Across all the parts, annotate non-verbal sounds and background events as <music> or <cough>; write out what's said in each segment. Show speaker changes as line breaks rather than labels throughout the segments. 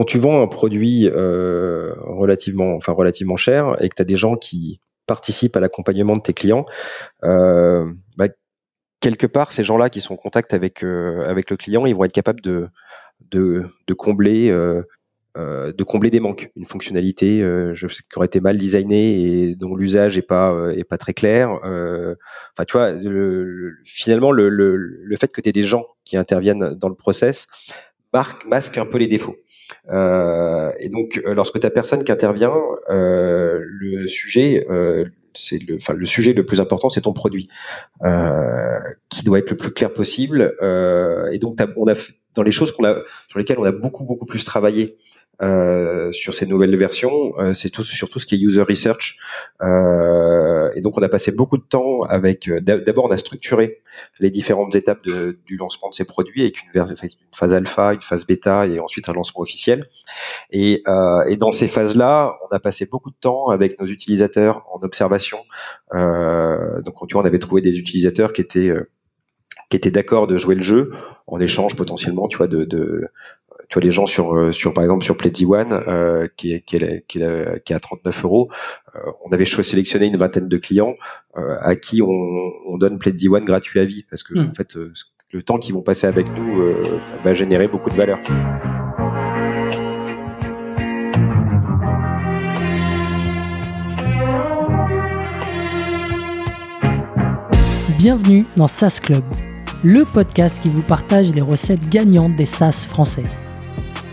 quand tu vends un produit euh, relativement, enfin relativement cher, et que tu as des gens qui participent à l'accompagnement de tes clients, euh, bah, quelque part, ces gens-là qui sont en contact avec euh, avec le client, ils vont être capables de de, de combler euh, euh, de combler des manques, une fonctionnalité euh, je qui aurait été mal designée et dont l'usage est pas est pas très clair. Enfin, tu vois, le, finalement, le, le, le fait que tu aies des gens qui interviennent dans le process marque, masque un peu les défauts. Euh, et donc, lorsque tu personne qui intervient, euh, le sujet, euh, c'est le, enfin, le sujet le plus important, c'est ton produit, euh, qui doit être le plus clair possible. et donc, on a dans les choses qu'on a, sur lesquelles on a beaucoup beaucoup plus travaillé euh, sur ces nouvelles versions, euh, c'est tout surtout ce qui est user research. Euh, et donc on a passé beaucoup de temps avec. Euh, d'abord, on a structuré les différentes étapes de, du lancement de ces produits avec une, une, phase alpha, une phase bêta et ensuite un lancement officiel. Et, euh, et dans ces phases-là, on a passé beaucoup de temps avec nos utilisateurs en observation. donc tu vois, on avait trouvé des utilisateurs qui étaient qui étaient d'accord de jouer le jeu en échange potentiellement, tu vois, de, de tu vois les gens sur euh, sur par exemple sur Pleddy One euh, qui est qui est qui est, qui est à 39 euros euh, on avait choisi sélectionner une vingtaine de clients euh, à qui on, on donne Pleddy One gratuit à vie parce que hmm. en fait le temps qu'ils vont passer avec nous va générer beaucoup de valeur.
Bienvenue dans SaaS Club, le podcast qui vous partage les recettes gagnantes des SaaS français.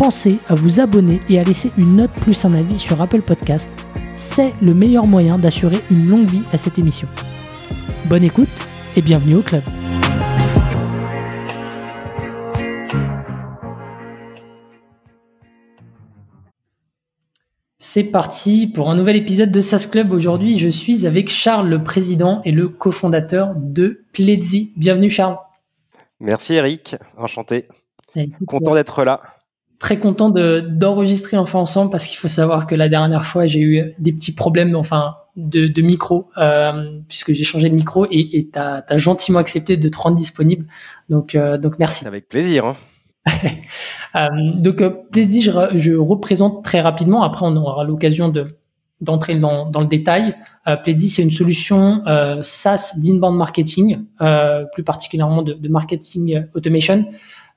pensez à vous abonner et à laisser une note plus un avis sur Apple Podcast. C'est le meilleur moyen d'assurer une longue vie à cette émission. Bonne écoute et bienvenue au club. C'est parti pour un nouvel épisode de SAS Club. Aujourd'hui, je suis avec Charles, le président et le cofondateur de Pledzi. Bienvenue Charles.
Merci Eric, enchanté. Content d'être là
très content de d'enregistrer enfin ensemble parce qu'il faut savoir que la dernière fois j'ai eu des petits problèmes enfin de, de micro euh, puisque j'ai changé de micro et tu as, gentiment accepté de te rendre disponible donc euh, donc merci
avec plaisir hein. <laughs>
euh, donc euh, je, je, représente très rapidement après on aura l'occasion de d'entrer dans, dans le détail. Euh, c'est une solution euh, SaaS d'inbound marketing, euh, plus particulièrement de, de marketing automation,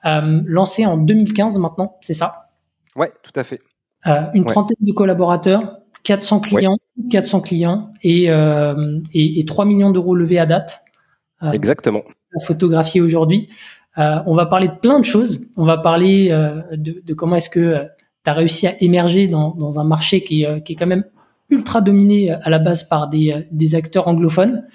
lancé en 2015 maintenant, c'est ça?
Ouais, tout à fait.
Euh, une trentaine de collaborateurs, 400 clients, 400 clients et, euh, et, et, 3 millions d'euros levés à date.
Exactement.
Photographier aujourd'hui. on va parler de plein de choses. On va parler de, de, comment est-ce que tu as réussi à émerger dans, dans un marché qui, qui, est quand même ultra dominé à la base par des, des acteurs anglophones,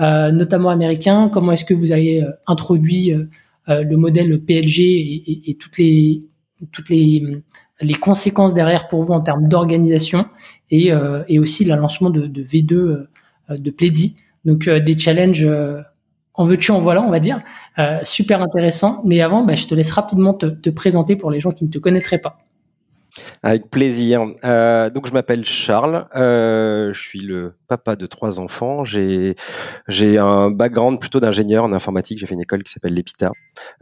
euh, notamment américains. Comment est-ce que vous avez introduit euh, le modèle PLG et, et, toutes les toutes les, les conséquences derrière pour vous en termes d'organisation et, euh, et aussi le lancement de, de V2 euh, de Plaidy. Donc des challenges en veux-tu, en voilà, on va dire. super intéressant. Mais avant, bah, je te laisse rapidement te, te, présenter pour les gens qui ne te connaîtraient pas.
Avec plaisir. Euh, donc je m'appelle Charles, euh, je suis le papa de trois enfants. J'ai j'ai un background plutôt d'ingénieur en informatique. J'ai fait une école qui s'appelle l'EPITA.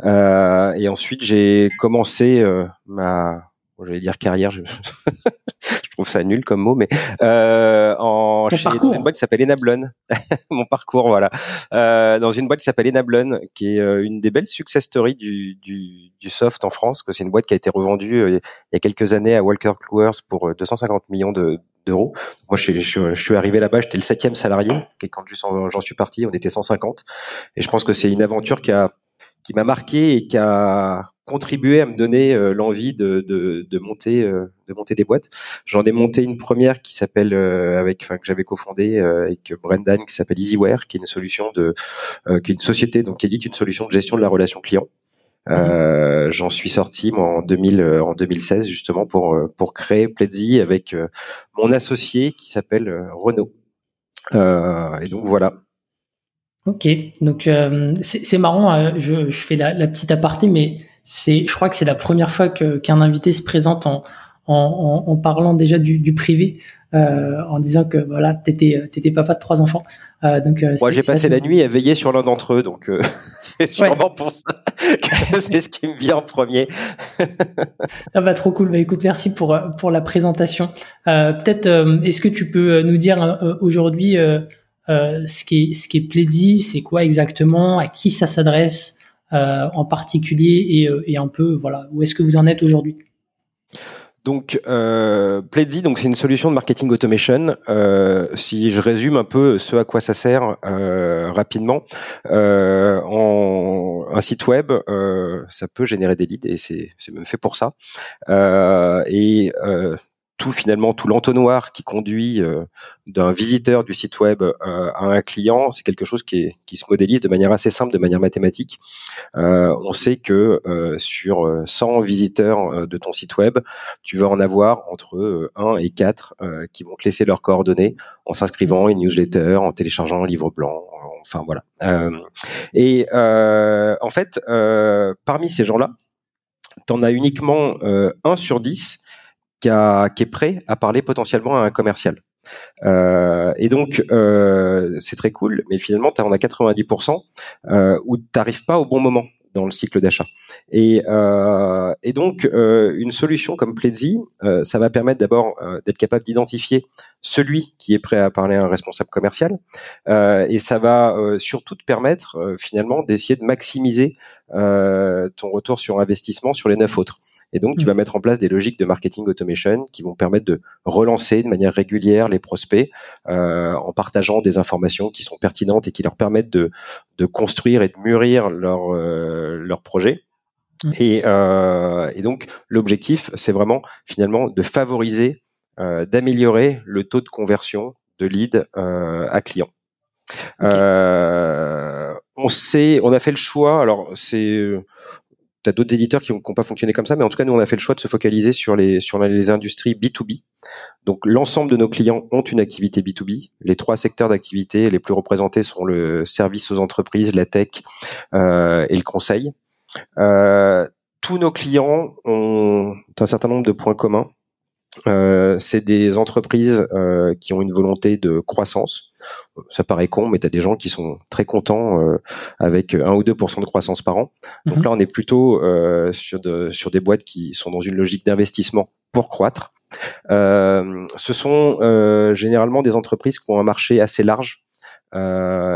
Euh, et ensuite j'ai commencé euh, ma j'allais dire carrière, je, <laughs> je, trouve ça nul comme mot, mais euh, en chez, dans une boîte qui s'appelle Enablon, <laughs> mon parcours, voilà, euh, dans une boîte qui s'appelle Enablon, qui est euh, une des belles success stories du, du, du soft en France, que c'est une boîte qui a été revendue euh, il y a quelques années à Walker Kluwer pour 250 euh, millions de, d'euros. Moi, je, je, je, suis arrivé là-bas, j'étais le septième salarié, et quand j'en suis parti, on était 150. Et je pense que c'est une aventure qui a qui m'a marqué et qui a contribué à me donner euh, l'envie de, de, de, monter euh, de monter des boîtes. J'en ai monté une première qui s'appelle euh, avec enfin que j'avais cofondé avec Brendan qui s'appelle Easyware qui est une solution de qui est une société donc qui édite une solution de gestion de la relation client. Euh, J'en suis sorti moi en 2000, en 2016 justement pour pour créer Pledzi avec mon associé qui s'appelle Renaud. et donc voilà.
Ok, donc c'est marrant. Je, je, fais la, la, petite aparté, mais c'est, je crois que c'est la première fois qu'un invité se présente en, en, en, parlant déjà du, du privé. Euh, en disant que voilà, t'étais étais papa de trois enfants.
Euh, donc euh, moi j'ai passé la nuit à veiller sur l'un d'entre eux, donc <laughs> c'est sûrement pour ça que <laughs> c'est ce qui me vient en premier.
ah bah trop cool. Bah écoute, merci pour pour la présentation. Peut-être est-ce que tu peux nous dire aujourd'hui ce qui est ce qui est c'est quoi exactement, à qui ça s'adresse en particulier? Et, et un peu voilà où est-ce que vous en êtes aujourd'hui?
Donc, euh, donc c'est une solution de marketing automation. Euh, si je résume un peu ce à quoi ça sert euh, rapidement, euh, en, un site web, euh, ça peut générer des leads et c'est même fait pour ça. et tout finalement tout l'entonnoir qui conduit euh, d'un visiteur du site web euh, à un client, c'est quelque chose qui, se modélise de manière assez simple, de manière mathématique. Euh, on sait que sur 100 visiteurs de ton site web, tu vas en avoir entre 1 et 4 qui vont te laisser leurs coordonnées en s'inscrivant à une newsletter, en téléchargeant un livre blanc, enfin voilà. et en fait, parmi ces gens-là, tu en as uniquement 1 sur 10 qui, est prêt à parler potentiellement à un commercial. Euh, et donc, euh, c'est très cool, mais finalement, tu en as 90% euh, où tu n'arrives pas au bon moment dans le cycle d'achat. Et, euh, et donc, une solution comme Pledzi, ça va permettre d'abord d'être capable d'identifier celui qui est prêt à parler à un responsable commercial, et ça va surtout te permettre finalement d'essayer de maximiser ton retour sur investissement sur les neuf autres. Et donc, tu vas mm. mettre en place des logiques de marketing automation qui vont permettre de relancer de manière régulière les prospects euh, en partageant des informations qui sont pertinentes et qui leur permettent de, de construire et de mûrir leur, euh, leur projet. Mm. Et, euh, et, donc, l'objectif, c'est vraiment finalement de favoriser, euh, d'améliorer le taux de conversion de lead euh, à client. Euh, on sait, on a fait le choix. Alors c'est as d'autres éditeurs qui n'ont pas fonctionné comme ça, mais en tout cas, nous, on a fait le choix de se focaliser sur les, sur les industries B2B. Donc, l'ensemble de nos clients ont une activité B2B. Les trois secteurs d'activité les plus représentés sont le service aux entreprises, la tech euh, et le conseil. Euh, tous nos clients ont un certain nombre de points communs. Euh, c'est des entreprises euh, qui ont une volonté de croissance. Ça paraît con, mais tu as des gens qui sont très contents euh, avec 1 ou 2% de croissance par an. Donc mhm. là, on est plutôt sur, de, sur des boîtes qui sont dans une logique d'investissement pour croître. ce sont généralement des entreprises qui ont un marché assez large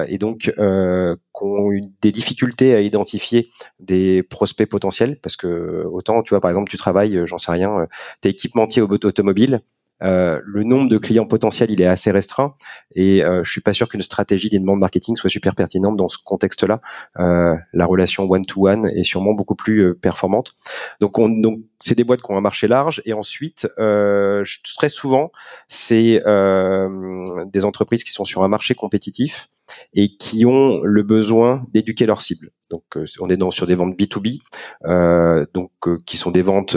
et donc euh, ont eu des difficultés à identifier des prospects potentiels parce que autant tu vois par exemple tu travailles j'en sais rien euh, t'es équipementier automobile euh, le nombre de clients potentiels il est assez restreint et euh, je suis pas sûr qu'une stratégie des demandes marketing soit super pertinente dans ce contexte-là. Euh, la relation one to one est sûrement beaucoup plus euh, performante. Donc, on, donc c'est des boîtes qui ont un marché large et ensuite très souvent c'est des entreprises qui sont sur un marché compétitif et qui ont le besoin d'éduquer leurs cibles. Donc on est sur des ventes B2B, donc qui sont des ventes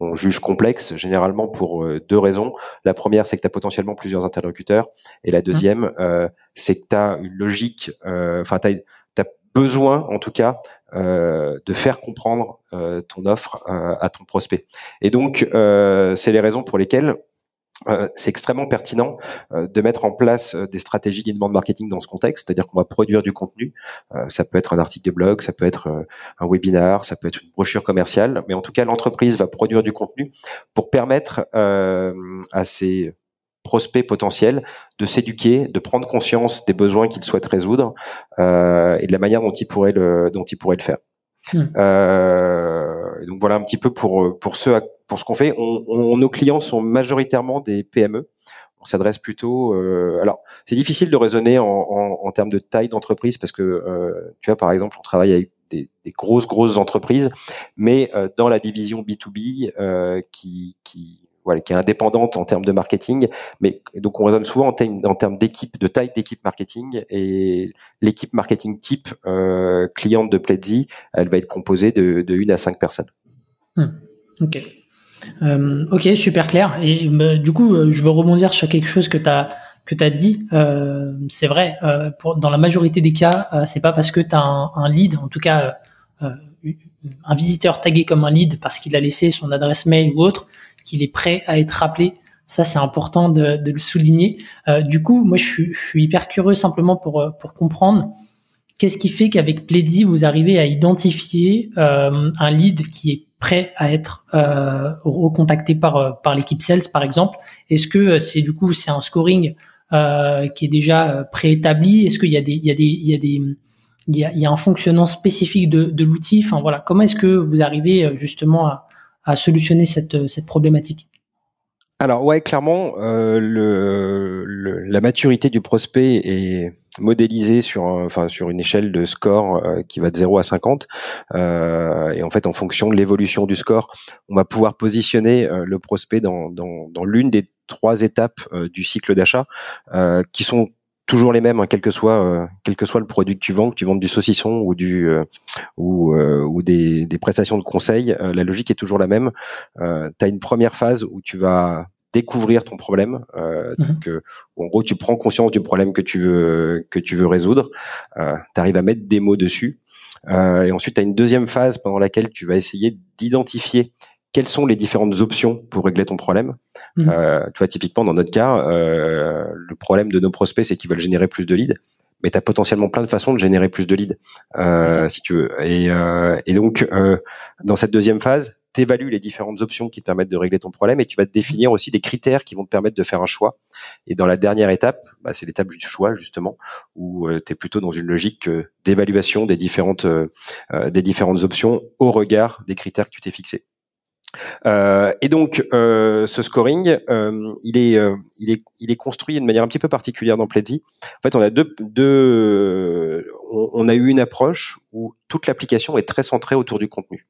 on juge complexe généralement pour euh, deux raisons. La première, c'est que tu as potentiellement plusieurs interlocuteurs. Et la deuxième, euh, c'est que tu as une logique, euh, enfin, tu as, besoin, en tout cas, de faire comprendre ton offre à ton prospect. Et donc, c'est les raisons pour lesquelles euh, c'est extrêmement pertinent euh, de mettre en place euh, des stratégies d'inbound marketing dans ce contexte, c'est-à-dire qu'on va produire du contenu. ça peut être un article de blog, ça peut être un webinar, ça peut être une brochure commerciale, mais en tout cas l'entreprise va produire du contenu pour permettre à ses prospects potentiels de s'éduquer, de prendre conscience des besoins qu'ils souhaitent résoudre et de la manière dont ils pourraient le, dont ils pourraient le faire. Hmm. donc voilà un petit peu pour pour ceux à pour ce qu'on fait. On, nos clients sont majoritairement des PME. On s'adresse plutôt. Euh, alors, c'est difficile de raisonner en, en, termes de taille d'entreprise parce que euh, tu vois, par exemple, on travaille avec des, des grosses grosses entreprises, mais euh, dans la division B2B qui, qui qui est indépendante en termes de marketing, mais donc on raisonne souvent en, termes d'équipe, de taille d'équipe marketing, et l'équipe marketing type euh, cliente de Pledzi, elle va être composée de, de une à cinq personnes.
Hmm. Ok. Euh, ok, super clair. Et bah, du coup, euh, je veux rebondir sur quelque chose que tu as que tu as dit, c'est vrai, dans la majorité des cas, c'est pas parce que tu as un, lead, en tout cas un visiteur tagué comme un lead parce qu'il a laissé son adresse mail ou autre, qu'il est prêt à être rappelé. Ça, c'est important de, le souligner. Euh, du coup, moi, je suis, hyper curieux simplement pour, euh, comprendre qu'est-ce qui fait qu'avec Pledzi, vous arrivez à identifier euh, un lead qui est prêt à être euh, recontacté par, par l'équipe sales, par exemple. Est-ce que c'est du coup, c'est un scoring qui est déjà préétabli? Est-ce qu'il y a des, il y a des, il y a des il y a, il y a un fonctionnement spécifique de, de l'outil? Enfin voilà, comment est-ce que vous arrivez justement à, à solutionner cette, cette problématique
alors ouais, clairement, euh, le, le, la maturité du prospect est modélisée sur, enfin, sur une échelle de score euh, qui va de 0 à 50. Euh, et en fait, en fonction de l'évolution du score, on va pouvoir positionner euh, le prospect dans, dans, dans l'une des trois étapes euh, du cycle d'achat qui sont toujours les mêmes, hein, quel que soit euh, quel que soit le produit que tu vends, que tu vends du saucisson ou du euh, ou, euh, ou des, des, prestations de conseil, la logique est toujours la même. tu as une première phase où tu vas découvrir ton problème. Euh, mhm. donc, en gros, tu prends conscience du problème que tu veux que tu veux résoudre. Euh, tu arrives à mettre des mots dessus. Euh, et ensuite, tu as une deuxième phase pendant laquelle tu vas essayer d'identifier quelles sont les différentes options pour régler ton problème? Mmh. Euh, tu vois, typiquement dans notre cas, euh, le problème de nos prospects, c'est qu'ils veulent générer plus de leads, mais tu as potentiellement plein de façons de générer plus de leads, euh, si tu veux. Et, euh, et donc, euh, dans cette deuxième phase, tu évalues les différentes options qui te permettent de régler ton problème et tu vas te définir aussi des critères qui vont te permettre de faire un choix. Et dans la dernière étape, bah, c'est l'étape du choix justement, où euh, tu es plutôt dans une logique d'évaluation des différentes des différentes options au regard des critères que tu t'es fixés. Euh, et donc, euh, ce scoring, euh, il est, euh, il est, il est construit de manière un petit peu particulière dans Pledzi. En fait, on a deux, deux on, on, a eu une approche où toute l'application est très centrée autour du contenu.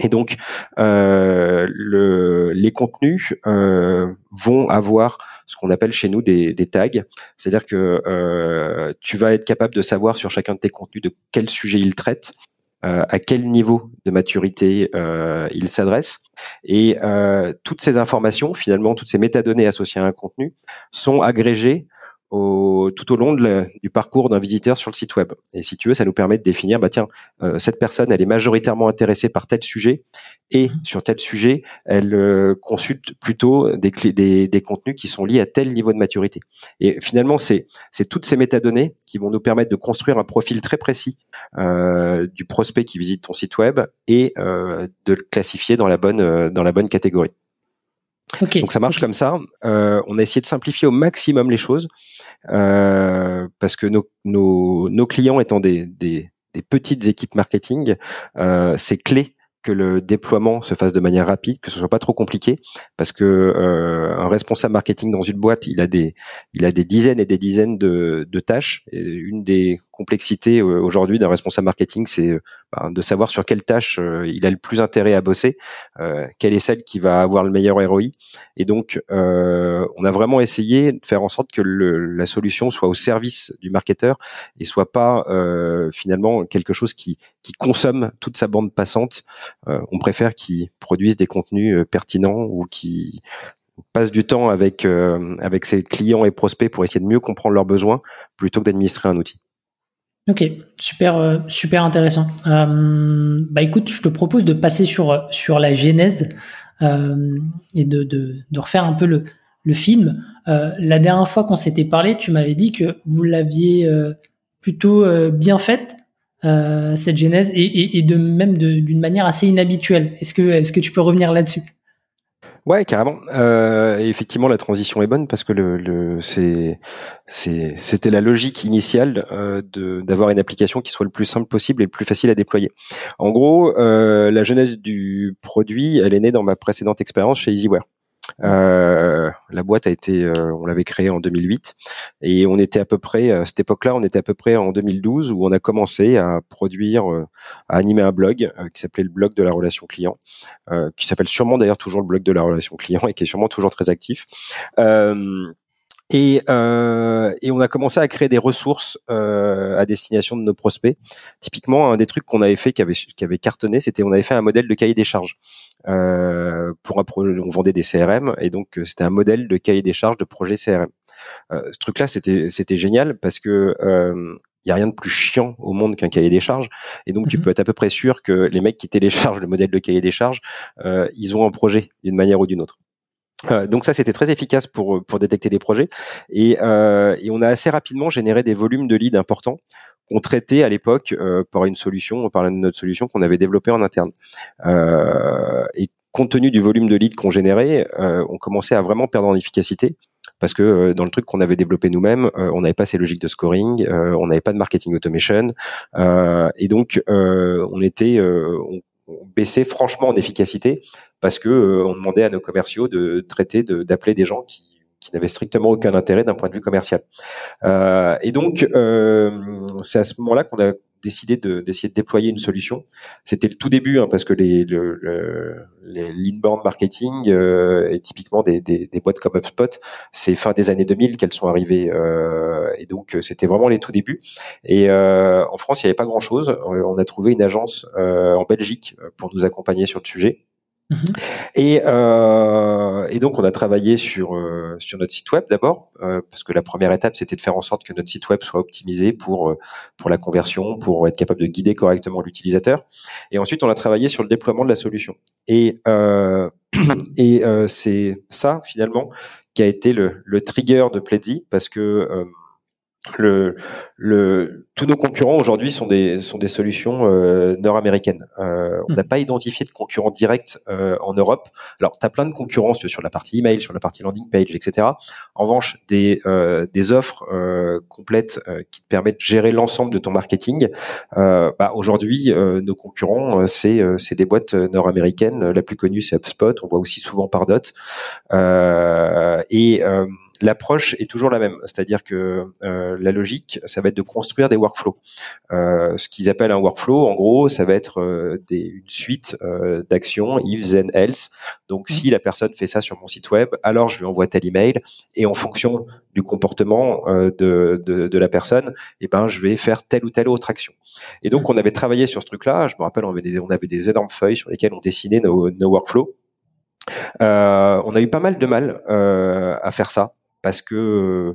Et donc, euh, le, les contenus vont avoir ce qu'on appelle chez nous des, des tags, c'est-à-dire que tu vas être capable de savoir sur chacun de tes contenus de quel sujet ils traitent euh, à quel niveau de maturité euh, il s'adresse. Et euh, toutes ces informations, finalement, toutes ces métadonnées associées à un contenu, sont agrégées tout au long du parcours d'un visiteur sur le site web. Et si tu veux, ça nous permet de définir, bah tiens, euh, cette personne, elle est majoritairement intéressée par tel sujet, et mhm. sur tel sujet, elle euh, consulte plutôt des, des, des, contenus qui sont liés à tel niveau de maturité. Et finalement, c'est c'est toutes ces métadonnées qui vont nous permettre de construire un profil très précis euh, du prospect qui visite ton site web et euh, de le classifier dans la bonne dans la bonne catégorie. Donc ça marche comme ça. Euh, on a essayé de simplifier au maximum les choses euh, parce que nos, nos, nos, clients étant des, des, des petites équipes marketing, euh, c'est clé que le déploiement se fasse de manière rapide, que ce soit pas trop compliqué, parce que euh, un responsable marketing dans une boîte, il a des, il a des dizaines et des dizaines de, de tâches. Et une des complexité euh, aujourd'hui d'un responsable marketing, c'est euh, bah, de savoir sur quelle tâche euh, il a le plus intérêt à bosser, quelle est celle qui va avoir le meilleur ROI. Et donc, on a vraiment essayé de faire en sorte que le, la solution soit au service du marketeur et soit pas finalement quelque chose qui, qui consomme toute sa bande passante. on préfère qu'il produise des contenus pertinents ou qui passe du temps avec avec ses clients et prospects pour essayer de mieux comprendre leurs besoins plutôt que d'administrer un outil.
Ok, super, euh, super intéressant. Euh, bah écoute, je te propose de passer sur la genèse euh, et de, refaire un peu le, film. La dernière fois qu'on s'était parlé, tu m'avais dit que vous l'aviez plutôt bien faite cette genèse et, de même d'une manière assez inhabituelle. Que est-ce que tu peux revenir là-dessus?
Ouais, carrément. Euh, effectivement, la transition est bonne parce que le, le c'est c'était la logique initiale euh, de d'avoir une application qui soit le plus simple possible et le plus facile à déployer. En gros, euh, la genèse du produit, elle est née dans ma précédente expérience chez EasyWare. Euh, La boîte a été, on l'avait créée en 2008 et on était à peu près à cette époque-là, on était à peu près en 2012 où on a commencé à produire, à animer un blog qui s'appelait le blog de la relation client, qui s'appelle sûrement d'ailleurs toujours le blog de la relation client et qui est sûrement toujours très actif. Et, euh, et, on a commencé à créer des ressources euh, à destination de nos prospects. Typiquement, un des trucs qu'on avait fait, qui avait, qui avait cartonné, c'était on avait fait un modèle de cahier des charges. Euh, pour un on vendait des CRM et donc euh, c'était un modèle de cahier des charges de projet CRM. Euh, ce truc-là, c'était c'était génial parce que euh, il y a rien de plus chiant au monde qu'un cahier des charges et donc tu mhm. peux être à peu près sûr que les mecs qui téléchargent le modèle de cahier des charges, euh, ils ont un projet d'une manière ou d'une autre. Euh, donc ça, c'était très efficace pour pour détecter des projets et, euh, et on a assez rapidement généré des volumes de leads importants qu'on traitait à l'époque euh, par une solution, par notre solution qu'on avait développée en interne. Euh, et compte tenu du volume de leads qu'on générait, euh, on commençait à vraiment perdre en efficacité parce que euh, dans le truc qu'on avait développé nous-mêmes, on n'avait pas ces logiques de scoring, on n'avait pas de marketing automation, et donc on était, on baissait franchement en efficacité parce que euh, on demandait à nos commerciaux de traiter, d'appeler des gens qui, qui n'avaient strictement aucun intérêt d'un point de vue commercial. Euh, et donc, euh, c'est à ce moment-là qu'on a décidé de d'essayer de déployer une solution. C'était le tout début hein, parce que les le, le l'inbound marketing euh, et typiquement des, des, des, boîtes comme HubSpot, c'est fin des années 2000 qu'elles sont arrivées euh, et donc c'était vraiment les tout débuts. Et euh, en France, il n'y avait pas grand chose. On a trouvé une agence en Belgique pour nous accompagner sur le sujet. Mhm. Et, euh, et, donc on a travaillé sur euh, sur notre site web d'abord euh, parce que la première étape c'était de faire en sorte que notre site web soit optimisé pour euh, pour la conversion, pour être capable de guider correctement l'utilisateur. Et ensuite on a travaillé sur le déploiement de la solution. Et euh, <clears throat> et c'est ça finalement qui a été le, le trigger de Pledzi parce que le, le, tous nos concurrents aujourd'hui sont des, sont des solutions euh, nord-américaines. Euh, on hmm. n'a pas identifié de concurrents directs euh, en Europe. Alors, tu as plein de concurrence sur la partie email, sur la partie landing page, etc. En revanche, des, euh, des offres euh, complètes euh, qui te permettent de gérer l'ensemble de ton marketing. Bah, aujourd'hui, nos concurrents, c'est c'est des boîtes nord-américaines. La plus connue, c'est HubSpot. On voit aussi souvent Pardot. et l'approche est toujours la même, c'est-à-dire que euh, la logique, ça va être de construire des workflows. Euh, ce qu'ils appellent un workflow, en gros, ça va être euh, des, une suite d'actions if then else. Donc, si la personne fait ça sur mon site web, alors je lui envoie tel email et en fonction du comportement de, de, la personne, eh ben je vais faire telle ou telle autre action. Et donc, on avait travaillé sur ce truc-là. Je me rappelle, on avait des, on avait des énormes feuilles sur lesquelles on dessinait nos, workflows. On a eu pas mal de mal à faire ça parce que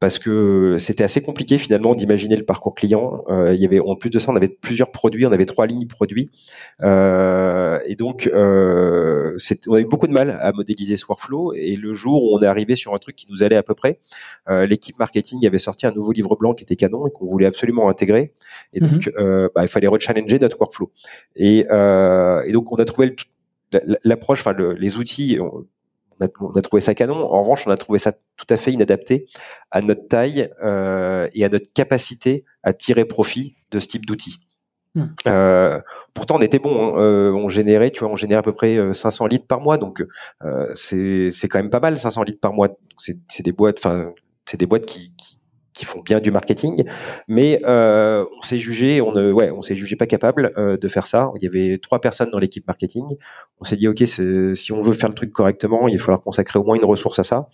parce que c'était assez compliqué finalement d'imaginer le parcours client. Euh, il y avait en plus de ça, on avait plusieurs produits, on avait trois lignes produits, euh, et donc euh, on avait beaucoup de mal à modéliser ce workflow. Et le jour où on est arrivé sur un truc qui nous allait à peu près, euh, l'équipe marketing avait sorti un nouveau livre blanc qui était canon et qu'on voulait absolument intégrer. Et donc, mhm. euh, bah, il fallait rechallenger notre workflow. Et, euh, et donc, on a trouvé l'approche, enfin les outils on a, trouvé ça canon. En revanche, on a trouvé ça tout à fait inadapté à notre taille euh, et à notre capacité à tirer profit de ce type d'outils. Hmm. Euh, pourtant, on était bon. Hein. Euh, on générait, tu vois, on générait à peu près 500 litres par mois, donc c'est c'est quand même pas mal, 500 litres par mois. C'est des boîtes, enfin, c'est des boîtes qui, qui qui font bien du marketing, mais euh, on s'est jugé, on ne, ouais, on s'est jugé pas capable euh, de faire ça. Il y avait trois personnes dans l'équipe marketing. On s'est dit ok, si on veut faire le truc correctement, il va falloir consacrer au moins une ressource à ça.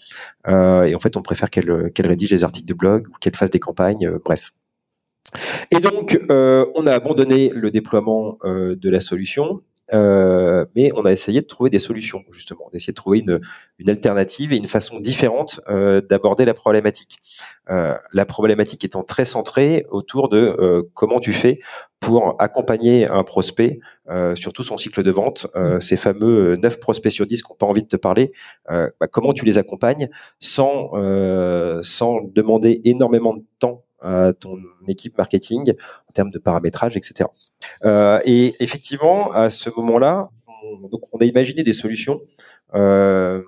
Euh, et en fait, on préfère qu'elle qu'elle rédige des articles de blog ou qu'elle fasse des campagnes, euh, bref. Et donc, euh, on a abandonné le déploiement euh, de la solution euh, mais on a essayé de trouver des solutions justement, d'essayer de trouver une, une, alternative et une façon différente euh, d'aborder la problématique. Euh, la problématique étant très centrée autour de euh, comment tu fais pour accompagner un prospect euh, sur tout son cycle de vente, mmh. ces fameux 9 prospects sur 10 qui n'ont pas envie de te parler, bah, comment tu les accompagnes sans, sans demander énormément de temps ton équipe marketing en termes de paramétrage, etc. Euh, et effectivement, à ce moment-là, on, donc on a imaginé des solutions euh,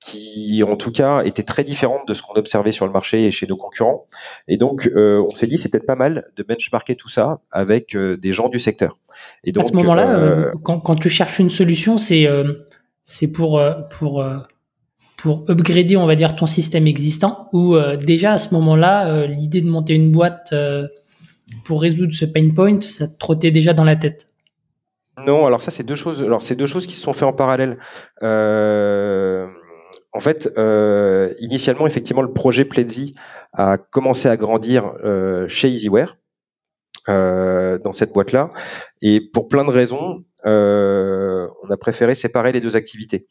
qui, en tout cas, étaient très différentes de ce qu'on observait sur le marché et chez nos concurrents. Et donc, euh, on s'est dit, c'est peut-être pas mal de benchmarker tout ça avec euh, des gens du secteur.
Et donc, à ce moment-là, euh, quand, quand, tu cherches une solution, c'est c'est pour pour pour upgrader, on va dire, ton système existant ou déjà à ce moment-là, l'idée de monter une boîte pour résoudre ce pain point, ça te trottait déjà dans la tête?
Non, alors ça c'est deux choses. Alors c'est deux choses qui se sont faites en parallèle. en fait, initialement, effectivement, le projet Pledzi a commencé à grandir chez Easyware. dans cette boîte-là. Et pour plein de raisons, on a préféré séparer les deux activités.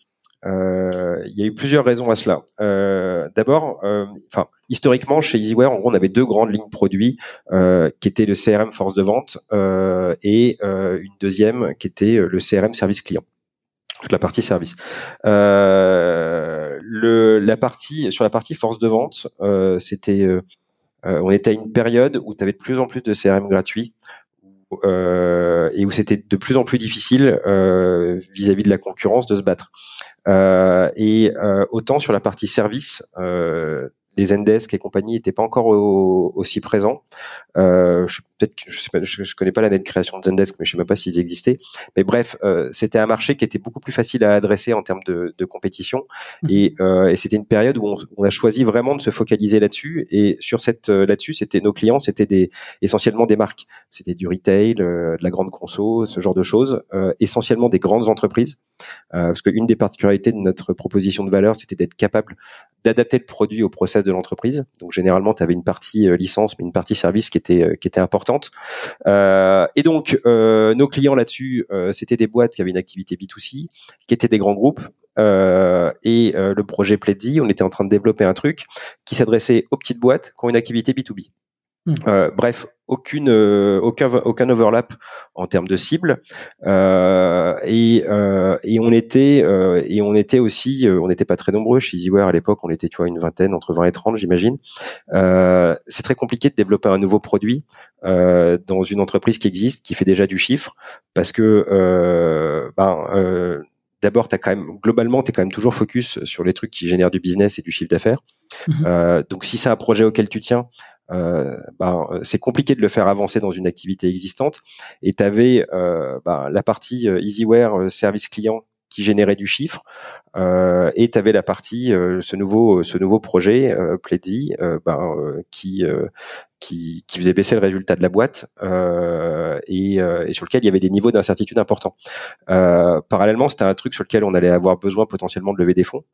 Euh, il y a eu plusieurs raisons à cela. Euh, D'abord, euh, enfin historiquement chez EasyWare, en gros, on avait deux grandes lignes produits euh, qui étaient le CRM force de vente euh, et une deuxième qui était le CRM service client toute la partie service. Euh, le, la partie sur la partie force de vente, euh, c'était, on était à une période où tu avais de plus en plus de CRM gratuits, euh, et où c'était de plus en plus difficile euh, vis-à-vis de la concurrence de se battre. Euh, et autant sur la partie service, les Zendesk et compagnie n'étaient pas encore aussi présents. Euh, je peut-être je sais pas, je, connais pas l'année de création de Zendesk, mais je sais même pas s'ils existaient. Mais bref, euh, c'était un marché qui était beaucoup plus facile à adresser en termes de, de compétition, mmh. et, euh, et c'était une période où on, on, a choisi vraiment de se focaliser là-dessus. Et sur cette euh, là-dessus, c'était nos clients, c'était des essentiellement des marques, c'était du retail, euh, de la grande conso, ce genre de choses, essentiellement des grandes entreprises, parce qu'une des particularités de notre proposition de valeur, c'était d'être capable d'adapter le produit au process de l'entreprise. Donc généralement, tu avais une partie licence, mais une partie service qui était qui était importante euh, et donc, euh, nos clients là-dessus, euh, c'était des boîtes qui avaient une activité B2C, qui étaient des grands groupes. et le projet Pledzi, on était en train de développer un truc qui s'adressait aux petites boîtes qui ont une activité B2B. Hmm. Euh, bref, aucune, euh, aucun, aucun overlap en termes de cible. Euh, et, et on était, et on était aussi, on n'était pas très nombreux chez EasyWare à l'époque. On était, tu vois, une vingtaine, entre 20 et 30, j'imagine. c'est très compliqué de développer un nouveau produit dans une entreprise qui existe, qui fait déjà du chiffre, parce que, ben d'abord, as quand même globalement, tu es quand même toujours focus sur les trucs qui génèrent du business et du chiffre d'affaires. Mhm. Euh, donc, si c'est un projet auquel tu tiens, euh, ben, c'est compliqué de le faire avancer dans une activité existante. Et tu avais euh, ben, la partie euh, EasyWare euh, service client qui générait du chiffre, euh, et tu avais la partie ce nouveau ce nouveau projet euh, ben, qui, qui, qui faisait baisser le résultat de la boîte et, et, sur lequel il y avait des niveaux d'incertitude importants. parallèlement, c'était un truc sur lequel on allait avoir besoin potentiellement de lever des fonds.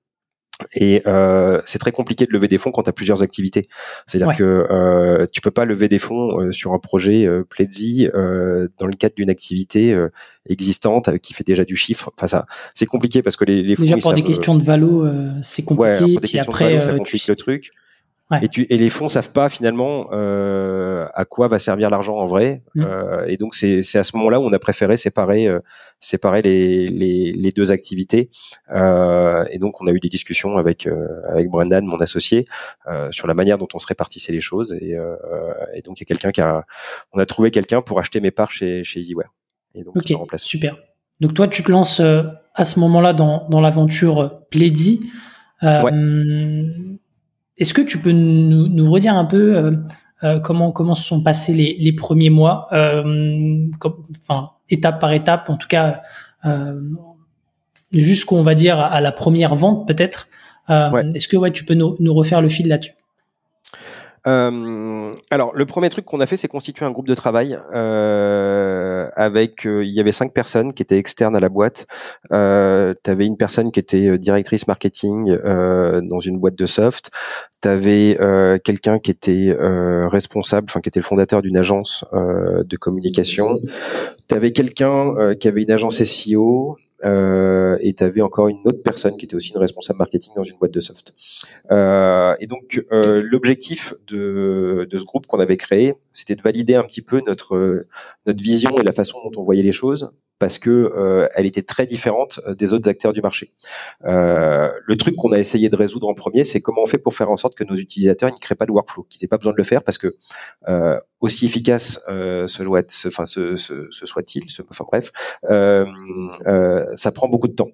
Et euh, c'est très compliqué de lever des fonds quand tu as plusieurs activités. C'est-à-dire que euh, tu peux pas lever des fonds euh, sur un projet euh, Pledzi euh, dans le cadre d'une activité euh, existante qui fait déjà du chiffre. Enfin ça, c'est compliqué parce que les, les fonds
déjà pour des questions de valo, c'est compliqué. Ouais, puis après,
ça complique le truc. Et, tu, et les fonds savent pas finalement euh, à quoi va servir l'argent en vrai. Mm. Euh, et donc c'est à ce moment-là où on a préféré séparer euh, séparer les, les, les, deux activités. Euh, et donc on a eu des discussions avec euh, avec Brendan, mon associé, euh, sur la manière dont on se répartissait les choses. Et, et donc il y a quelqu'un qui a, on a trouvé quelqu'un pour acheter mes parts chez chez EasyWare.
Et donc ok, super. Donc toi tu te lances à ce moment-là dans dans l'aventure. Ouais est-ce que tu peux nous, redire un peu euh, euh, comment comment se sont passés les, premiers mois, euh, enfin étape par étape, en tout cas jusqu'on va dire à la première vente peut-être. Est-ce que ouais, tu peux nous, nous refaire le fil là-dessus?
Euh, alors, le premier truc qu'on a fait, c'est constituer un groupe de travail euh, avec. Euh, il y avait cinq personnes qui étaient externes à la boîte. Euh, tu avais une personne qui était euh, directrice marketing dans une boîte de soft. Tu avais quelqu'un qui était responsable, enfin qui était le fondateur d'une agence de communication. Tu avais quelqu'un qui avait une agence SEO euh, et tu avais encore une autre personne qui était aussi une responsable marketing dans une boîte de soft. Euh, et donc euh, l'objectif de, de ce groupe qu'on avait créé, c'était de valider un petit peu notre notre vision et la façon dont on voyait les choses parce que euh, elle était très différente euh, des autres acteurs du marché. Euh, le truc qu'on a essayé de résoudre en premier, c'est comment on fait pour faire en sorte que nos utilisateurs ne créent pas de workflow, qu'ils n'aient pas besoin de le faire, parce que euh, aussi efficace euh, ce, ce, ce, ce soit-il, enfin bref, euh, ça prend beaucoup de temps.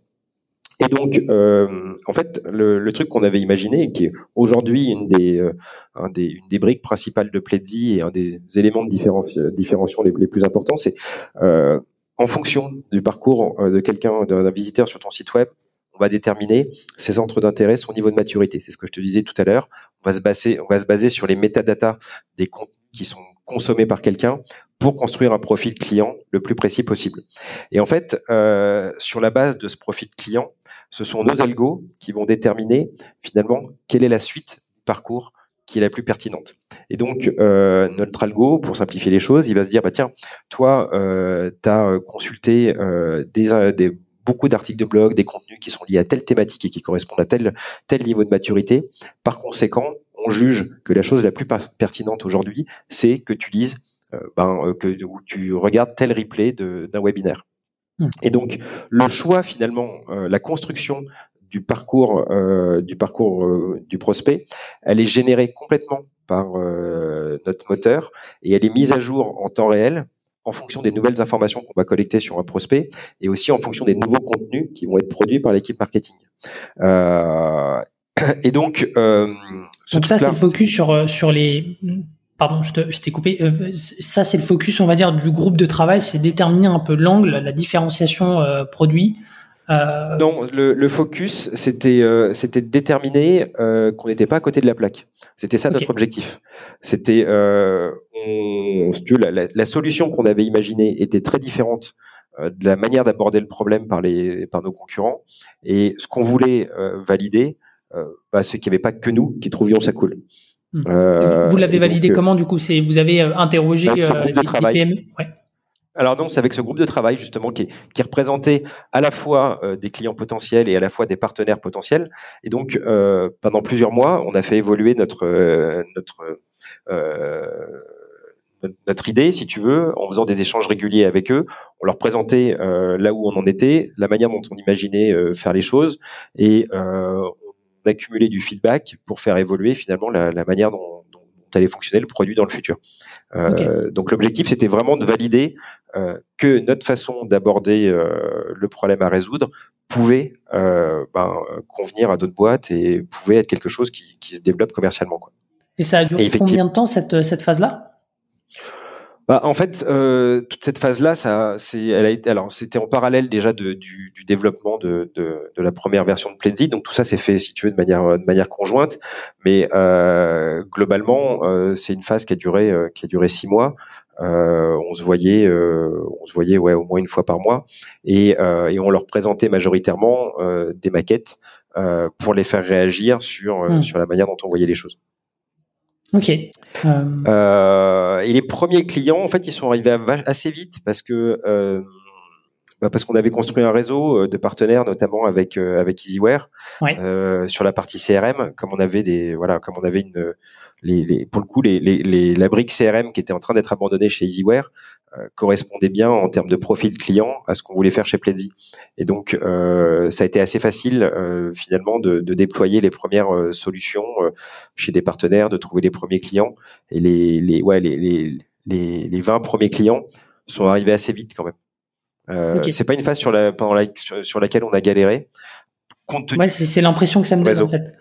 Et donc, euh, en fait, le, le truc qu'on avait imaginé, qui est aujourd'hui une des, euh, un des, une des briques principales de Pledzi et un des éléments de différenciation les, plus importants, c'est euh, en fonction du parcours euh, de quelqu'un, d'un visiteur sur ton site web, on va déterminer ses centres d'intérêt, son niveau de maturité. C'est ce que je te disais tout à l'heure. On va se baser, on va se baser sur les métadatas des contenus qui sont consommés par quelqu'un pour construire un profil client le plus précis possible. Et en fait, euh, sur la base de ce profil client, ce sont nos algos qui vont déterminer finalement quelle est la suite parcours qui est la plus pertinente. Et donc, euh, notre algo, pour simplifier les choses, il va se dire, bah tiens, toi, euh, tu as consulté euh, des, des, beaucoup d'articles de blog, des contenus qui sont liés à telle thématique et qui correspondent à tel, tel niveau de maturité. Par conséquent, on juge que la chose la plus pertinente aujourd'hui, c'est que tu lises, euh, ben, euh, que tu regardes tel replay d'un webinaire. Hmm. Et donc, le choix finalement, euh, la construction du parcours du parcours du prospect, elle est générée complètement par notre moteur et elle est mise à jour en temps réel en fonction des nouvelles informations qu'on va collecter sur un prospect et aussi en fonction des nouveaux contenus qui vont être produits par l'équipe marketing. <clears throat> Et donc,
euh, donc ça, c'est le focus sur, euh, sur les. Pardon, je t'ai coupé. Euh, ça, c'est le focus, on va dire, du groupe de travail, c'est déterminer un peu l'angle, la différenciation euh, produit.
Euh... Non, le, le focus, c'était euh, c'était de déterminer euh, qu'on n'était pas à côté de la plaque. C'était ça notre objectif. C'était, on, si tu veux, la, la, la solution qu'on avait imaginée était très différente de la manière d'aborder le problème par les par nos concurrents. Et ce qu'on voulait valider, bah, c'est qu'il n'y avait pas que nous qui trouvions ça cool.
Hmm. Euh, vous l'avez validé euh, comment du coup? C'est vous avez interrogé les, PME? Ouais.
Alors donc c'est avec ce groupe de travail justement qui, qui représentait à la fois des clients potentiels et à la fois des partenaires potentiels. Et donc euh, pendant plusieurs mois, on a fait évoluer notre notre notre idée, si tu veux, en faisant des échanges réguliers avec eux. On leur présentait là où on en était, la manière dont on imaginait faire les choses, et d'accumuler du feedback pour faire évoluer finalement la, manière dont, dont, allait fonctionner le produit dans le futur. Euh, donc l'objectif, c'était vraiment de valider euh, que notre façon d'aborder euh, le problème à résoudre pouvait ben, convenir à d'autres boîtes et pouvait être quelque chose qui, qui se développe commercialement. Quoi.
Et ça a duré combien de temps cette, cette phase-là?
Bah, en fait, euh, toute cette phase-là, ça, c'est, elle a été, alors c'était en parallèle déjà de, du, du, développement de, de, de, la première version de Plenty, donc tout ça s'est fait, si tu veux, de manière, de manière conjointe. Mais euh, globalement, euh, c'est une phase qui a duré, euh, qui a duré six mois. Euh, on se voyait, euh, on se voyait, ouais, au moins une fois par mois, et, et on leur présentait majoritairement des maquettes pour les faire réagir sur, hmm. sur la manière dont on voyait les choses.
Ok.
Euh... Euh, et les premiers clients, en fait, ils sont arrivés assez vite parce que euh, bah parce qu'on avait construit un réseau euh, de partenaires, notamment avec euh, avec EasyWare, euh, sur la partie CRM, comme on avait des voilà, comme on avait une les, les pour le coup les, les, les la brique CRM qui était en train d'être abandonnée chez EasyWare correspondait bien en termes de profil client à ce qu'on voulait faire chez Pledzi. Et donc euh, ça a été assez facile euh, finalement de, de, déployer les premières solutions chez des partenaires, de trouver les premiers clients et les les ouais les les les, les 20 premiers clients sont arrivés assez vite quand même. Euh, C'est pas une phase sur, la, pendant la, sur, laquelle on a galéré.
Compte ouais, c'est l'impression que ça me donne en fait.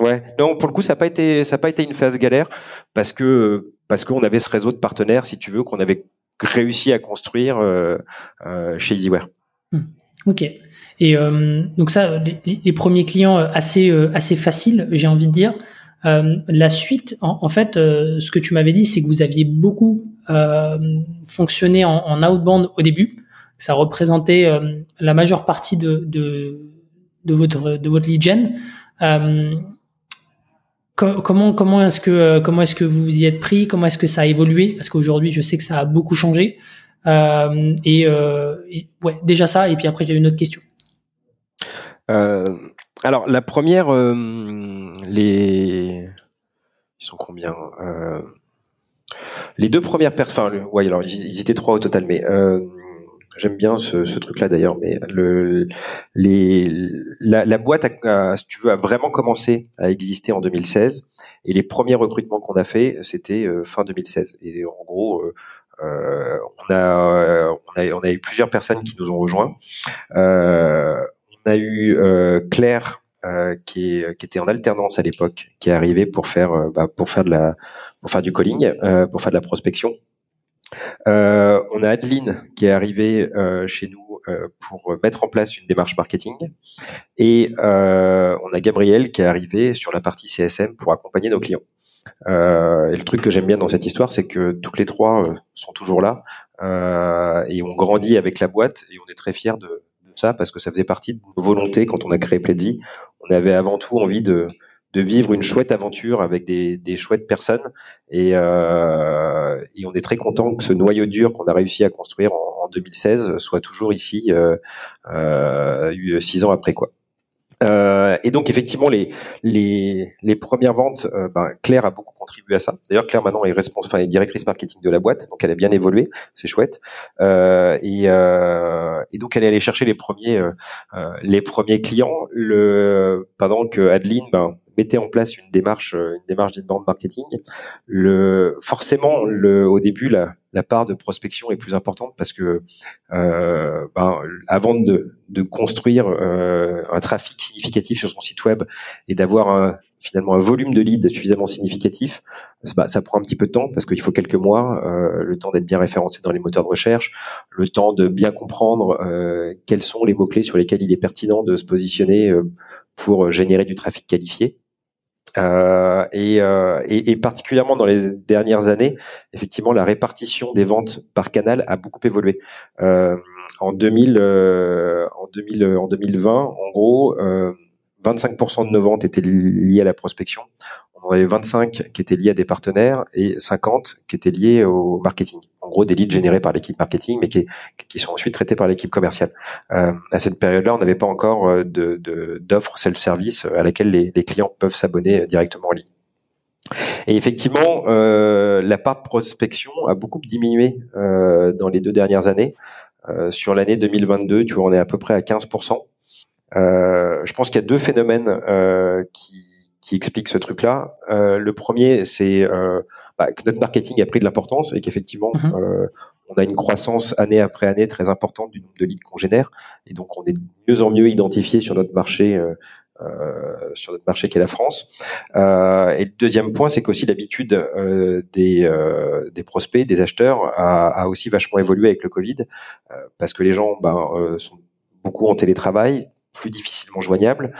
Ouais, non, pour le coup, ça n'a pas été, ça a pas été une phase galère parce que parce qu'on avait ce réseau de partenaires, si tu veux, qu'on avait réussi à construire euh, euh, chez EasyWare.
Hmm. Ok. Et euh, donc ça, les, premiers clients assez assez faciles, j'ai envie de dire. la suite, en, fait, ce que tu m'avais dit, c'est que vous aviez beaucoup fonctionné en, outbound au début ça représentait la majeure partie de, de, de, votre, de votre lead gen. Comment comment est-ce que euh, comment est-ce que vous vous y êtes pris? Comment est-ce que ça a évolué? Parce qu'aujourd'hui, je sais que ça a beaucoup changé. Euh, et, euh, ouais, déjà ça. Et puis après, j'ai une autre question.
Alors la première, les ils sont combien Les deux premières personnes. Enfin, ouais, alors ils, étaient trois au total, mais J'aime bien ce, truc-là d'ailleurs, mais le, les, la, boîte, a, vraiment commencé à exister en 2016, et les premiers recrutements qu'on a fait, c'était euh, fin 2016. Et en gros, euh, euh, on a, on a, eu plusieurs personnes qui nous ont rejoints. On a eu Claire qui était en alternance à l'époque, qui est arrivée pour faire, bah, pour faire de la, pour faire du calling, pour faire de la prospection Euh, on a Adeline qui est arrivée euh, chez nous euh, pour mettre en place une démarche marketing et on a Gabriel qui est arrivé sur la partie CSM pour accompagner nos clients. et le truc que j'aime bien dans cette histoire, c'est que toutes les trois sont toujours là et on grandit avec la boîte et on est très fiers de, de, ça parce que ça faisait partie de nos volontés quand on a créé Pledzi. On avait avant tout envie de de vivre une chouette aventure avec des, des chouettes personnes. Et, euh, et, on est très content que ce noyau dur qu'on a réussi à construire en, en 2016 soit toujours ici, euh, euh, six ans après quoi. Euh, et donc effectivement les les, les premières ventes, euh, ben, Claire a beaucoup contribué à ça. D'ailleurs Claire maintenant est responsable, est directrice marketing de la boîte, donc elle a bien évolué, c'est chouette. Euh, et, euh, et, donc elle est allée chercher les premiers euh, les premiers clients. Le pendant que Adeline ben, mettait en place une démarche une démarche d'inbound marketing, le forcément le au début la la part de prospection est plus importante parce que euh, ben, avant de, de construire euh, un trafic significatif sur son site web et d'avoir finalement un volume de leads suffisamment significatif, bah, ça prend un petit peu de temps parce qu'il faut quelques mois, euh, le temps d'être bien référencé dans les moteurs de recherche, le temps de bien comprendre euh, quels sont les mots-clés sur lesquels il est pertinent de se positionner euh, pour générer du trafic qualifié. Euh, euh, et, et, particulièrement dans les dernières années, effectivement, la répartition des ventes par canal a beaucoup évolué. Euh, en 2000, en 2000, en 2020, en gros, 25% de nos ventes étaient liées à la prospection. On en avait 25 qui étaient liés à des partenaires et 50 qui étaient liés au marketing. En gros, des leads générés par l'équipe marketing, mais qui, qui, sont ensuite traités par l'équipe commerciale. Euh, à cette période-là, on n'avait pas encore euh, de, d'offres self-service à laquelle les, les clients peuvent s'abonner directement en ligne. Et effectivement, euh, la part de prospection a beaucoup diminué euh, dans les deux dernières années. Euh, sur l'année 2022, tu vois, on est à peu près à 15%. Euh, je pense qu'il y a deux phénomènes euh, qui, qui expliquent ce truc-là. Euh, le premier, c'est bah, que notre marketing a pris de l'importance et qu'effectivement, mhm. on a une croissance année après année très importante du nombre de leads qu'on génère. Et donc, on est de mieux en mieux identifié sur notre marché. Euh, sur notre marché qui est la France. Euh, et le deuxième point, c'est qu'aussi l'habitude euh, des, des prospects, des acheteurs, a, a, aussi vachement évolué avec le Covid, parce que les gens ben, sont beaucoup en télétravail, plus difficilement joignable,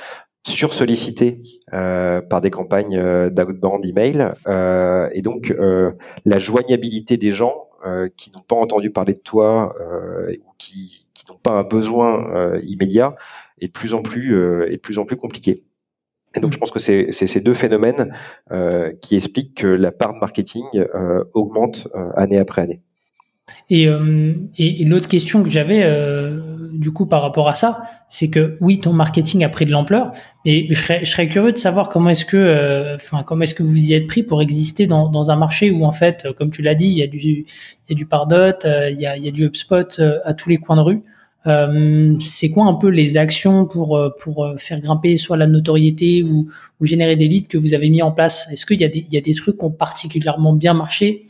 sursollicité euh, par des campagnes euh, d'outbound email euh, et donc euh, la joignabilité des gens euh, qui n'ont pas entendu parler de toi euh, ou qui, qui n'ont pas un besoin immédiat est de plus en plus est plus en plus compliqué. Et donc je pense que c'est ces deux phénomènes qui expliquent que la part de marketing augmente année après année.
Et, et, et l'autre question que j'avais du coup par rapport à ça, c'est que oui, ton marketing a pris de l'ampleur, et je serais, curieux de savoir comment est-ce que, euh, comment est-ce que vous y êtes pris pour exister dans, un marché où en fait, comme tu l'as dit, il y a du, il Pardot, euh, il y a, du HubSpot euh, à tous les coins de rue. Euh, c'est quoi un peu les actions pour faire grimper soit la notoriété ou, générer des leads que vous avez mis en place? Est-ce qu'il y a des y a des trucs qui ont particulièrement bien marché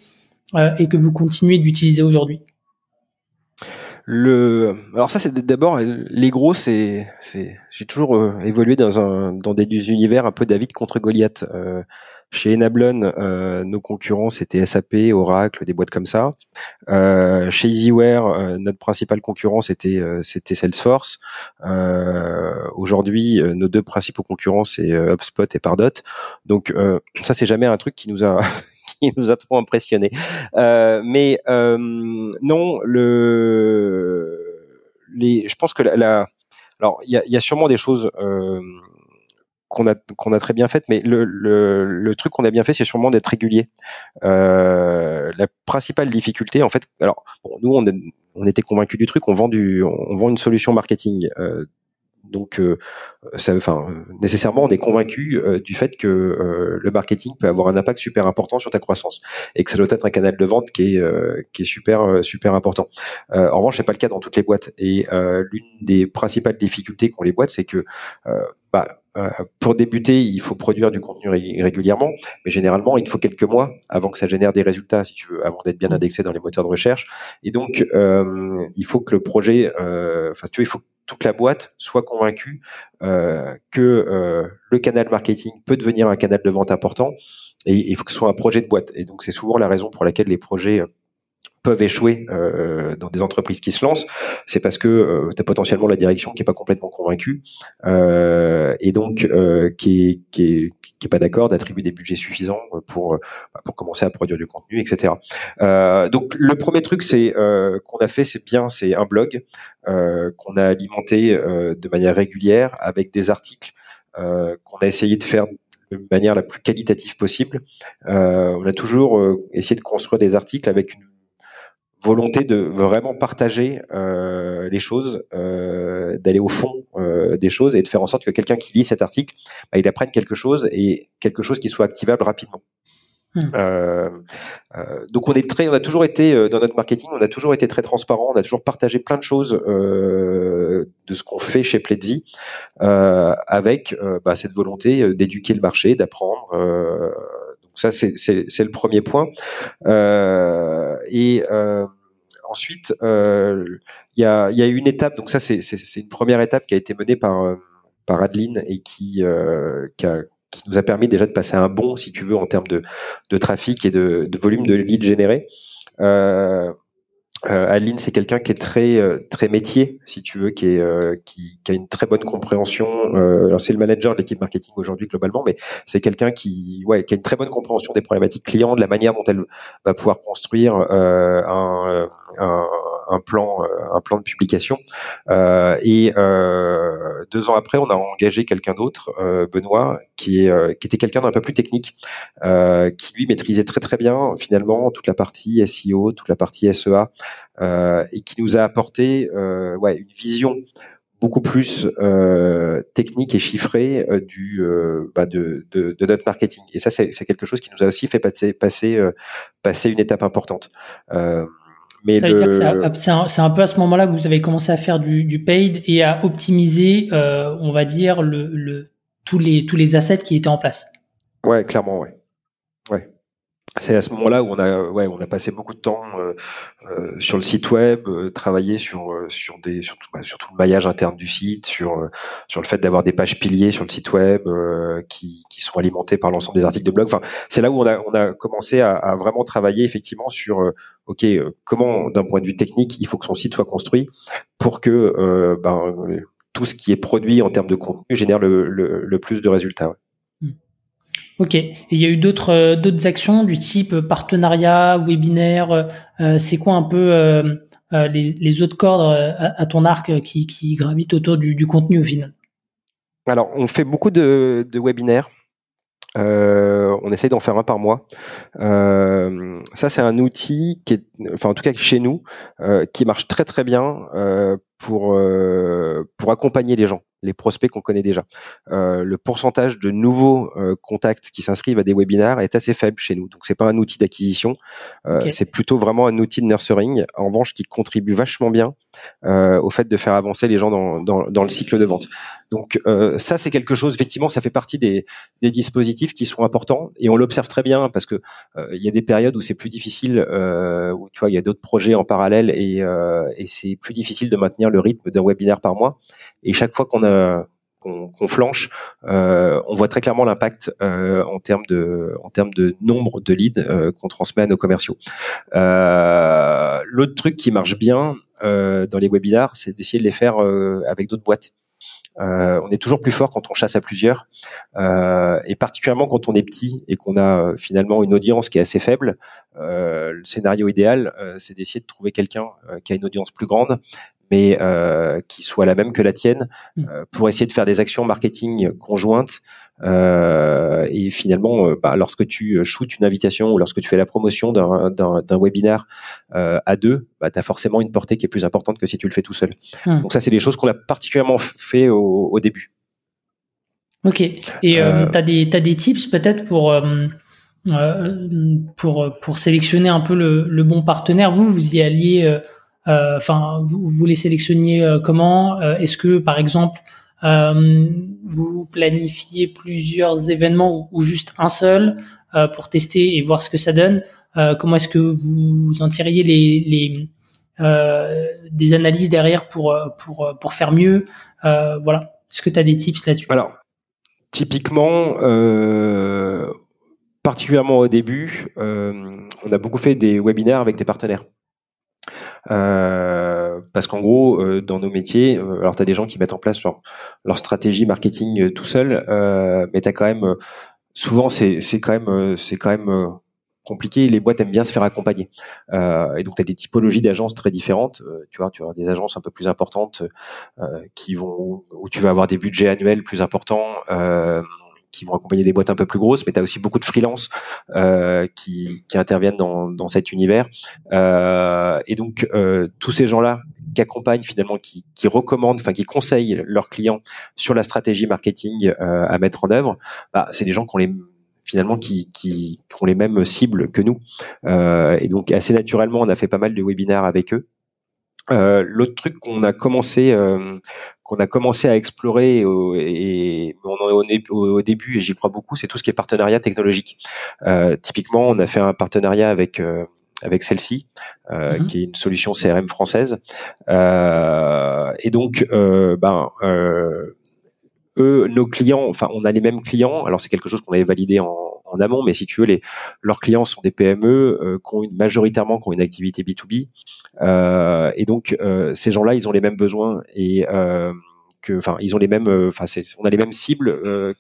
et que vous continuez d'utiliser aujourd'hui?
Le, alors ça c'est d'abord les gros, c'est, c'est, j'ai toujours euh, évolué dans un, dans des univers un peu David contre Goliath. Euh, chez Enablon, euh, nos concurrents c'était SAP, Oracle, des boîtes comme ça. Euh, chez Easyware, euh, notre principal concurrent c'était c'était Salesforce. Aujourd'hui, nos deux principaux concurrents c'est HubSpot et Pardot. Donc ça c'est jamais un truc qui nous a <laughs> <laughs> qui nous a trop impressionné. Euh, mais euh, non, le, les, je pense que la, la alors il y a, y a, sûrement des choses euh, qu'on a qu'on a très bien faites, mais le, le, le truc qu'on a bien fait, c'est sûrement d'être régulier. Euh, la principale difficulté, en fait, alors bon, nous on, on était convaincus du truc, on vend du, on vend une solution marketing. Euh, donc, euh, ça, enfin, nécessairement, on est convaincu euh, du fait que euh, le marketing peut avoir un impact super important sur ta croissance et que ça doit être un canal de vente qui est qui est super super important. en revanche, c'est pas le cas dans toutes les boîtes. Et l'une des principales difficultés qu'ont les boîtes, c'est que bah, pour débuter, il faut produire du contenu régulièrement, mais généralement, il faut quelques mois avant que ça génère des résultats, si tu veux, avant d'être bien mmh. indexé dans les moteurs de recherche. Et donc, il faut que le projet, enfin, tu vois, il faut toute la boîte soit convaincue euh, que euh, le canal marketing peut devenir un canal de vente important et il faut que ce soit un projet de boîte. Et donc c'est souvent la raison pour laquelle les projets euh, peuvent échouer euh, dans des entreprises qui se lancent, c'est parce que euh, tu as potentiellement la direction qui est pas complètement convaincue euh, et donc euh, qui est, qui est, qui est pas d'accord d'attribuer des budgets suffisants pour pour commencer à produire du contenu, etc. Euh, donc le premier truc c'est euh, qu'on a fait, c'est bien, c'est un blog qu'on a alimenté de manière régulière avec des articles qu'on a essayé de faire de manière la plus qualitative possible. on a toujours essayé de construire des articles avec une volonté de vraiment partager euh, les choses, euh, d'aller au fond euh, des choses et de faire en sorte que quelqu'un qui lit cet article, bah, il apprenne quelque chose et quelque chose qui soit activable rapidement. Hmm. Euh, euh, donc on est très, on a toujours été dans notre marketing, on a toujours été très transparent, on a toujours partagé plein de choses de ce qu'on fait chez Pledzi, avec bah, cette volonté d'éduquer le marché, d'apprendre ça, c'est le premier point. Euh, et euh, ensuite, euh, il y, a, y a une étape. Donc ça, c'est une première étape qui a été menée par par Adeline et qui, qui, a, qui nous a permis déjà de passer un bon, si tu veux, en termes de, de trafic et de, de volume de leads générés. Euh, euh, Adeline, c'est quelqu'un qui est très euh, très métier, si tu veux, qui euh, a une très bonne compréhension. Euh, c'est le manager de l'équipe marketing aujourd'hui globalement, mais c'est quelqu'un qui ouais qui a une très bonne compréhension des problématiques clients, de la manière dont elle va pouvoir construire un, un, plan un plan de publication. et deux ans après, on a engagé quelqu'un d'autre, Benoît, qui est qui était quelqu'un d'un peu plus technique, qui lui maîtrisait très très bien finalement toute la partie SEO, toute la partie SEA. Euh, et qui nous a apporté euh, ouais, une vision beaucoup plus euh, technique et chiffrée euh, du euh, bah de, de, de, notre marketing. Et ça, c'est quelque chose qui nous a aussi fait passer passer passer une étape importante.
Mais ça veut dire que c'est un, un, peu à ce moment-là que vous avez commencé à faire du, du paid et à optimiser, on va dire, le, le, tous les tous les assets qui étaient en place.
Ouais, clairement, ouais. Ouais c'est à ce moment-là où on a ouais on a passé beaucoup de temps euh, euh, sur le site web, euh, travailler sur sur des sur tout, bah, sur tout le maillage interne du site, sur sur le fait d'avoir des pages piliers sur le site web qui qui sont alimentées par l'ensemble des articles de blog. Enfin, c'est là où on a on a commencé à, à vraiment travailler effectivement sur ok comment d'un point de vue technique il faut que son site soit construit pour que ben tout ce qui est produit en termes de contenu génère le, le, le plus de résultats.
Ok. Et il y a eu d'autres euh, d'autres actions du type partenariat, webinaire. Euh, c'est quoi un peu euh, les, autres cordes à, ton arc qui, gravitent autour du, contenu au final?
Alors, on fait beaucoup de, de webinaires. Euh, on essaye d'en faire un par mois. Euh, ça, c'est un outil qui est, enfin en tout cas chez nous, euh, qui marche très très bien pour pour accompagner les gens les prospects qu'on connaît déjà. Euh, le pourcentage de nouveaux euh, contacts qui s'inscrivent à des webinaires est assez faible chez nous. Donc c'est pas un outil d'acquisition, euh, c'est plutôt vraiment un outil de nurturing. En revanche, qui contribue vachement bien au fait de faire avancer les gens dans, dans, dans le cycle de vente. Donc ça c'est quelque chose. Effectivement, ça fait partie des, des dispositifs qui sont importants et on l'observe très bien parce que il y a des périodes où c'est plus difficile, où tu vois il y a d'autres projets en parallèle et, et c'est plus difficile de maintenir le rythme d'un webinaire par mois. Et chaque fois qu'on a qu'on flanche, euh, on voit très clairement l'impact euh, en termes de en termes de nombre de leads euh, qu'on transmet à nos commerciaux. L'autre truc qui marche bien dans les webinars, c'est d'essayer de les faire avec d'autres boîtes. on est toujours plus fort quand on chasse à plusieurs, et particulièrement quand on est petit et qu'on a finalement une audience qui est assez faible. le scénario idéal, c'est d'essayer de trouver quelqu'un qui a une audience plus grande mais euh, qui soit la même que la tienne, mm. euh, pour essayer de faire des actions marketing conjointes. Euh, et finalement, bah, lorsque tu shootes une invitation ou lorsque tu fais la promotion d'un webinaire euh, à deux, bah, tu as forcément une portée qui est plus importante que si tu le fais tout seul. Mm. Donc ça, c'est des choses qu'on a particulièrement fait au, au début.
Ok. Et tu as, des, as des tips peut-être pour... pour, pour sélectionner un peu le, le, bon partenaire, vous, vous y alliez euh, enfin, vous, les sélectionniez euh, comment? Euh, Est-ce que, par exemple, vous planifiez plusieurs événements ou, juste un seul pour tester et voir ce que ça donne? Comment est-ce que vous en tiriez les, les des analyses derrière pour, pour, pour faire mieux? Voilà. Est-ce que tu as des tips là-dessus?
Alors, typiquement, particulièrement au début, on a beaucoup fait des webinaires avec des partenaires. Parce qu'en gros, dans nos métiers, alors tu as des gens qui mettent en place leur, stratégie marketing tout seul, mais tu as quand même souvent c'est c'est quand même c'est quand même compliqué. Les boîtes aiment bien se faire accompagner. Euh, et donc, tu as des typologies d'agences très différentes. Euh, tu vois, tu as des agences un peu plus importantes euh, qui vont où tu vas avoir des budgets annuels plus importants. Euh, qui vont accompagner des boîtes un peu plus grosses, mais tu as aussi beaucoup de freelance euh, qui, qui interviennent dans, dans cet univers. Euh, et donc, tous ces gens-là qui accompagnent finalement, qui, qui recommandent, enfin qui conseillent leurs clients sur la stratégie marketing à mettre en œuvre, bah, c'est des gens qui ont les finalement qui, qui, ont les mêmes cibles que nous. Euh, et donc assez naturellement, on a fait pas mal de webinaires avec eux. Euh, L'autre truc qu'on a commencé euh, qu'on a commencé à explorer et on en est au, début et j'y crois beaucoup, c'est tout ce qui est partenariat technologique. Euh, typiquement, on a fait un partenariat avec euh, avec celle-ci, euh, mm-hmm. qui est une solution CRM française. Euh, et donc, euh, ben, euh, eux, nos clients, enfin, on a les mêmes clients. Alors, c'est quelque chose qu'on avait validé en, en, amont, mais si tu veux, les, leurs clients sont des PME euh, qui ont une, majoritairement qui une activité B2B. Euh, et donc, euh, ces gens-là, ils ont les mêmes besoins et euh, que, enfin, ils ont les mêmes, enfin, on a les mêmes cibles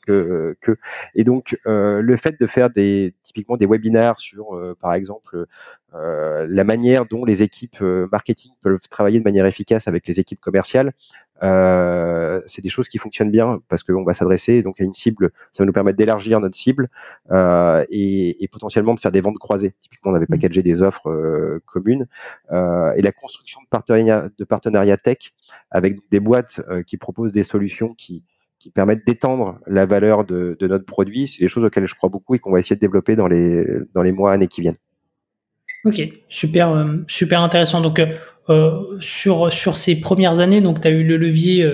que, que, et donc, le fait de faire des, typiquement des webinaires sur, par exemple, la manière dont les équipes marketing peuvent travailler de manière efficace avec les équipes commerciales, c'est des choses qui fonctionnent bien parce qu'on va s'adresser donc à une cible. Ça va nous permettre d'élargir notre cible euh, et, et, potentiellement de faire des ventes croisées. Typiquement, on avait mmh. packagé des offres euh, communes euh, et la construction de partenariats de partenariat tech avec des boîtes euh, qui proposent des solutions qui qui permettent d'étendre la valeur de, de notre produit. C'est des choses auxquelles je crois beaucoup et qu'on va essayer de développer dans les dans les mois années qui viennent.
Ok, super, euh, super intéressant. Donc, euh, euh, sur, sur ces premières années, donc tu as eu le levier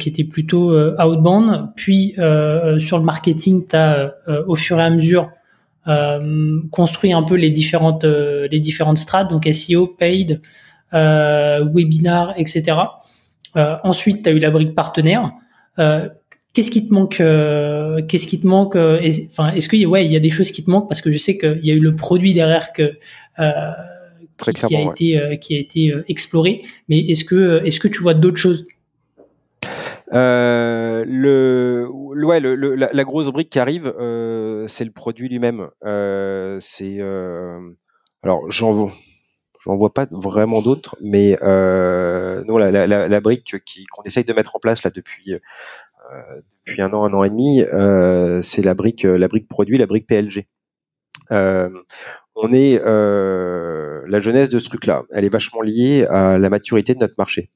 qui était plutôt outbound, puis sur le marketing, tu as au fur et à mesure construit un peu les différentes, les différentes strates, donc SEO, paid, webinar, etc. ensuite, tu as eu la brique partenaire. Qu'est-ce qui te manque Qu'est-ce qui te manque Enfin, est-ce qu'il y a, ouais, il y a des choses qui te manquent parce que je sais qu'il y a eu le produit derrière que qui, a été, euh, qui a été euh, exploré. Mais est-ce que, est-ce que tu vois d'autres choses?
Euh, le, ouais, le, la, la, grosse brique qui arrive, euh, c'est le produit lui-même. Euh, c'est euh, alors j'en vois, j'en vois pas vraiment d'autres, mais euh, non, la, la, la brique qui qu'on essaye de mettre en place là depuis depuis un an, un an et demi, c'est la brique la brique produit, la brique PLG. on est la jeunesse de ce truc-là, elle est vachement liée à la maturité de notre marché.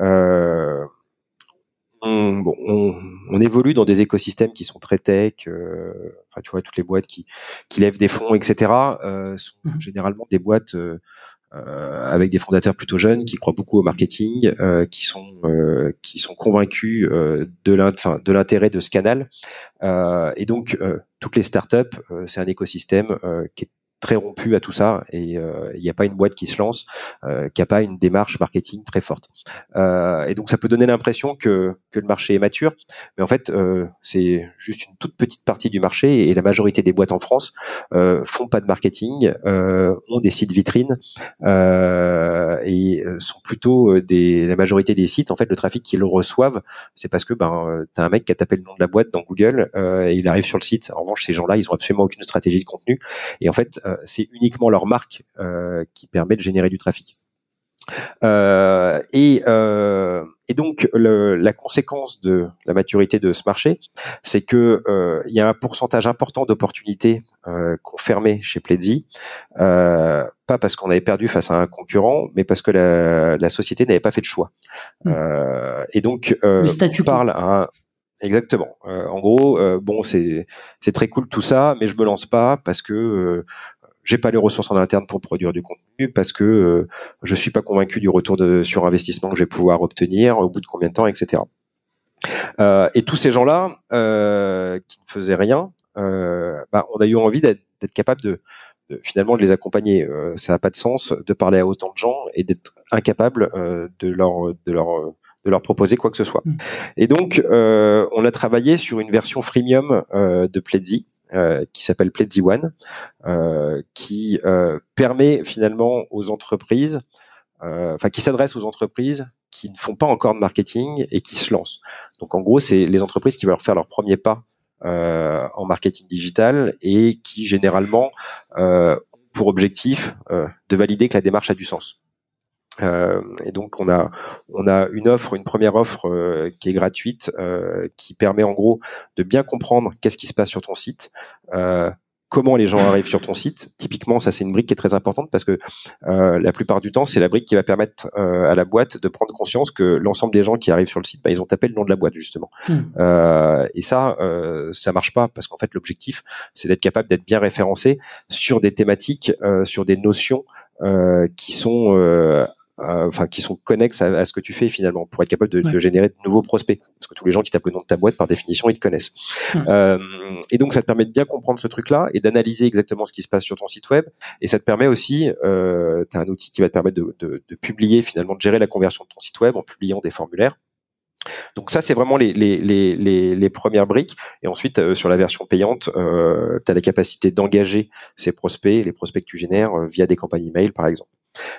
Euh, on, bon, on, évolue dans des écosystèmes qui sont très tech. Euh, enfin, tu vois, toutes les boîtes qui, qui lèvent des fonds, etc., euh, sont mhm. généralement des boîtes euh, avec des fondateurs plutôt jeunes qui croient beaucoup au marketing, qui sont qui sont convaincus de l'intérêt de ce canal. et donc, toutes les startups, c'est un écosystème qui est très rompu à tout ça et euh, il n'y a pas une boîte qui se lance euh, qui a pas une démarche marketing très forte. Euh, et donc ça peut donner l'impression que, que le marché est mature, mais en fait c'est juste une toute petite partie du marché et la majorité des boîtes en France font pas de marketing, ont des sites vitrines et sont plutôt des la majorité des sites en fait le trafic qu'ils reçoivent c'est parce que ben t'as un mec qui a tapé le nom de la boîte dans Google et il arrive sur le site. En revanche ces gens-là ils ont absolument aucune stratégie de contenu et en fait c'est uniquement leur marque euh, qui permet de générer du trafic. Euh, et, et, donc la conséquence de la maturité de ce marché, c'est que il y a un pourcentage important d'opportunités qu'on fermait chez Pledzi, pas parce qu'on avait perdu face à un concurrent, mais parce que la, la société n'avait pas fait de choix. Mmh. et donc, à un, Exactement. en gros, bon, c'est c'est très cool tout ça, mais je me lance pas parce que j'ai pas les ressources en interne pour produire du contenu parce que euh, je suis pas convaincu du retour de, sur investissement que je vais pouvoir obtenir au bout de combien de temps, etc. Euh, et tous ces gens-là euh, qui ne faisaient rien, euh, bah, on a eu envie d'être capable de, de, finalement de les accompagner. Euh, ça n'a pas de sens de parler à autant de gens et d'être incapable euh, de leur de leur de leur proposer quoi que ce soit. Mm. Et donc, on a travaillé sur une version freemium de Pledzi qui s'appelle Pledzi One, qui permet finalement aux entreprises, enfin qui s'adresse aux entreprises qui ne font pas encore de marketing et qui se lancent. Donc en gros, c'est les entreprises qui veulent faire leur premier pas euh, en marketing digital et qui généralement euh, pour objectif euh, de valider que la démarche a du sens. Euh, et donc on a on a une offre, une première offre euh, qui est gratuite, euh, qui permet en gros de bien comprendre qu'est-ce qui se passe sur ton site, comment les gens arrivent sur ton site. Typiquement, ça c'est une brique qui est très importante parce que euh, la plupart du temps, c'est la brique qui va permettre euh, à la boîte de prendre conscience que l'ensemble des gens qui arrivent sur le site, bah, ils ont tapé le nom de la boîte justement. Euh, et ça, euh, ça marche pas parce qu'en fait, l'objectif, c'est d'être capable d'être bien référencé sur des thématiques, euh, sur des notions qui sont euh, enfin qui sont connexes à, ce que tu fais finalement pour être capable de, de, générer de nouveaux prospects. Parce que tous les gens qui tapent le nom de ta boîte par définition ils te connaissent. Euh, et donc ça te permet de bien comprendre ce truc là et d'analyser exactement ce qui se passe sur ton site web. Et ça te permet aussi euh, tu as un outil qui va te permettre de, de, de, publier finalement de gérer la conversion de ton site web en publiant des formulaires. Donc ça, c'est vraiment les, les, les, les, premières briques. Et ensuite, euh, sur la version payante, euh, tu as la capacité d'engager ces prospects, les prospects que tu génères euh, via des campagnes email, par exemple.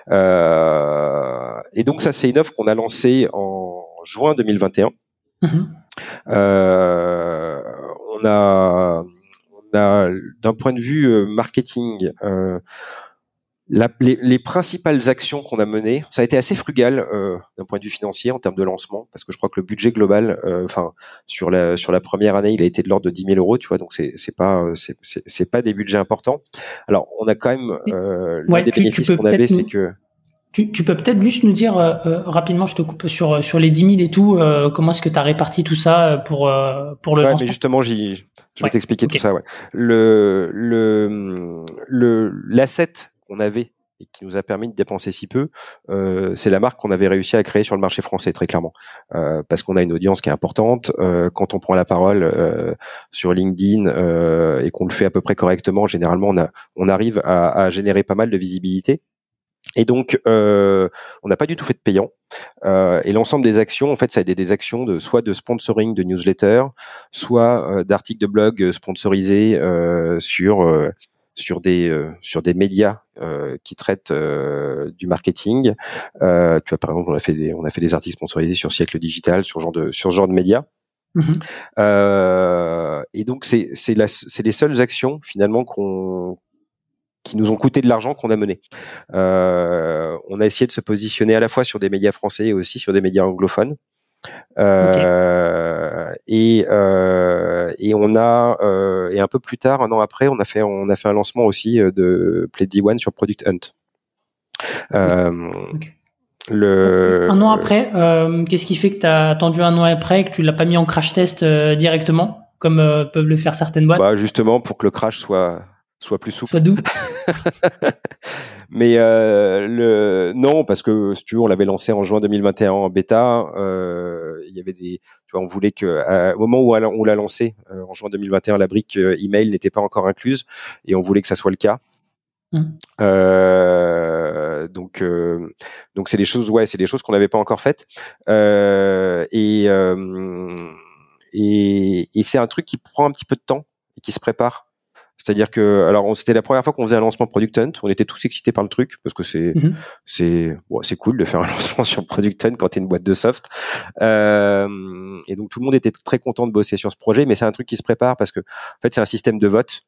Euh, et donc ça, c'est une offre qu'on a lancée en juin 2021. Mm-hmm. Euh, on a, on a d'un point de vue marketing, la, les, principales actions qu'on a menées, ça a été assez frugal euh, d'un point de vue financier en termes de lancement, parce que je crois que le budget global, euh, enfin sur la sur la première année, il a été de l'ordre de 10 000 euros, tu vois, donc c'est c'est pas euh, c'est c'est pas des budgets importants. Alors on a quand même euh, des bénéfices qu'on avait, c'est que
tu, tu, peux peut-être juste nous dire rapidement, je te coupe sur sur les 10 000 et tout, comment est-ce que tu as réparti tout ça pour pour le
ouais, mais justement, j'y je vais t'expliquer tout ça. Ouais. Le le le l'asset qu'on avait et qui nous a permis de dépenser si peu, euh, c'est la marque qu'on avait réussi à créer sur le marché français très clairement, euh, parce qu'on a une audience qui est importante. Euh, quand on prend la parole euh, sur LinkedIn euh, et qu'on le fait à peu près correctement, généralement on, a, on arrive à, à générer pas mal de visibilité. Et donc, euh, on n'a pas du tout fait de payant. Euh, et l'ensemble des actions, en fait, ça a été des actions de soit de sponsoring de newsletter, soit euh, d'articles de blog sponsorisés sur sur des euh, sur des médias euh, qui traitent euh, du marketing. tu vois, par exemple, on a fait des on a fait des articles sponsorisés sur Siècle Digital, sur ce genre de sur ce genre de médias. Mm-hmm. et donc c'est c'est la c'est les seules actions finalement qu'on qui nous ont coûté de l'argent qu'on a mené. Euh, on a essayé de se positionner à la fois sur des médias français et aussi sur des médias anglophones. Euh, et euh, et on a euh, et un peu plus tard, un an après, on a fait on a fait un lancement aussi de Play One sur Product Hunt.
Le... Un an après, qu'est-ce qui fait que tu as attendu un an après et que tu l'as pas mis en crash test directement, comme peuvent le faire certaines boîtes?
Bah Justement, pour que le crash soit, soit plus souple.
Soit doux. <laughs> <laughs>
Mais euh, le non, parce que si tu veux, on l'avait lancé en juin 2021 en bêta. Euh, il y avait des, tu vois, on voulait que au moment où on l'a lancé euh, en juin 2021, la brique euh, email n'était pas encore incluse, et on voulait que ça soit le cas. Mmh. Euh, donc, donc c'est des choses, ouais, c'est des choses qu'on n'avait pas encore faites, et et, et c'est un truc qui prend un petit peu de temps et qui se prépare. C'est-à-dire que, alors, c'était la première fois qu'on faisait un lancement Product Hunt. On était tous excités par le truc parce que c'est, mhm. c'est, bon, c'est cool de faire un <laughs> lancement sur Product Hunt quand t'es une boîte de soft. Euh, et donc tout le monde était très content de bosser sur ce projet, mais c'est un truc qui se prépare parce que, en fait, c'est un système de vote.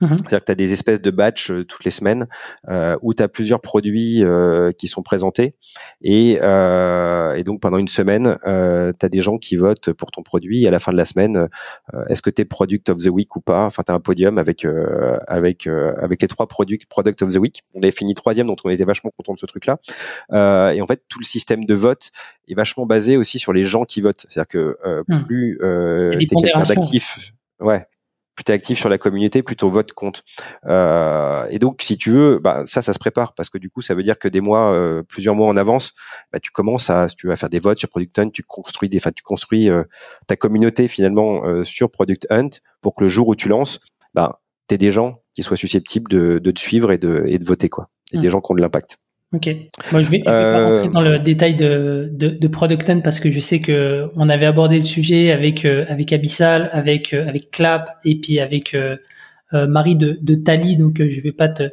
Mhm. C'est-à-dire que tu as des espèces de batchs euh, toutes les semaines euh, où tu as plusieurs produits euh, qui sont présentés et, euh, et, donc pendant une semaine, euh, tu as des gens qui votent pour ton produit et à la fin de la semaine, euh, est-ce que tu es Product of the Week ou pas? Enfin, tu as un podium avec avec avec les trois produits Product of the Week. On avait fini troisième, donc on était vachement content de ce truc-là. et en fait, tout le système de vote est vachement basé aussi sur les gens qui votent. C'est-à-dire que hmm. plus euh, tu es quelqu'un d'actif... Ouais, plus t'es actif sur la communauté, plus ton vote compte. Euh, et donc, si tu veux, bah, ça, ça se prépare parce que du coup, ça veut dire que des mois, euh, plusieurs mois en avance, bah, tu commences à, tu vas faire des votes sur Product Hunt, tu construis des, enfin, tu construis euh, ta communauté finalement euh, sur Product Hunt pour que le jour où tu lances, bah, t'aies des gens qui soient susceptibles de, de te suivre et de, et de voter quoi, et des mmh. gens qui ont de l'impact.
Ok. Moi, je vais, vais pas rentrer dans le détail de, de, de Product parce que je sais que on avait abordé le sujet avec avec Abyssal, avec avec Clap et puis avec Marie de, de Tali. Donc, je vais pas te,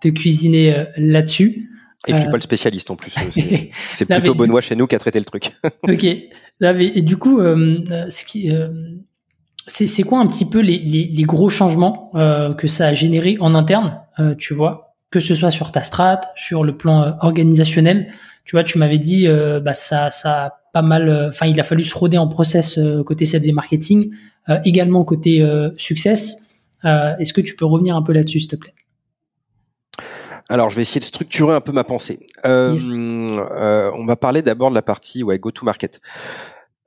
te cuisiner là-dessus.
Et je suis pas le spécialiste en plus. <laughs> C'est plutôt Benoît chez nous qui a traité le truc. <laughs>
ok. et du coup, ce qui c'est quoi un petit peu les, les, les gros changements euh, que ça a généré en interne, euh, tu vois, que ce soit sur ta strat, sur le plan euh, organisationnel. Tu vois, tu m'avais dit, euh, bah ça, ça a pas mal. Enfin, il a fallu se roder en process côté sales et marketing, également côté success. Est-ce que tu peux revenir un peu là-dessus, s'il te plaît?
Alors, je vais essayer de structurer un peu ma pensée. Euh, on va parler d'abord de la partie ouais, go-to-market.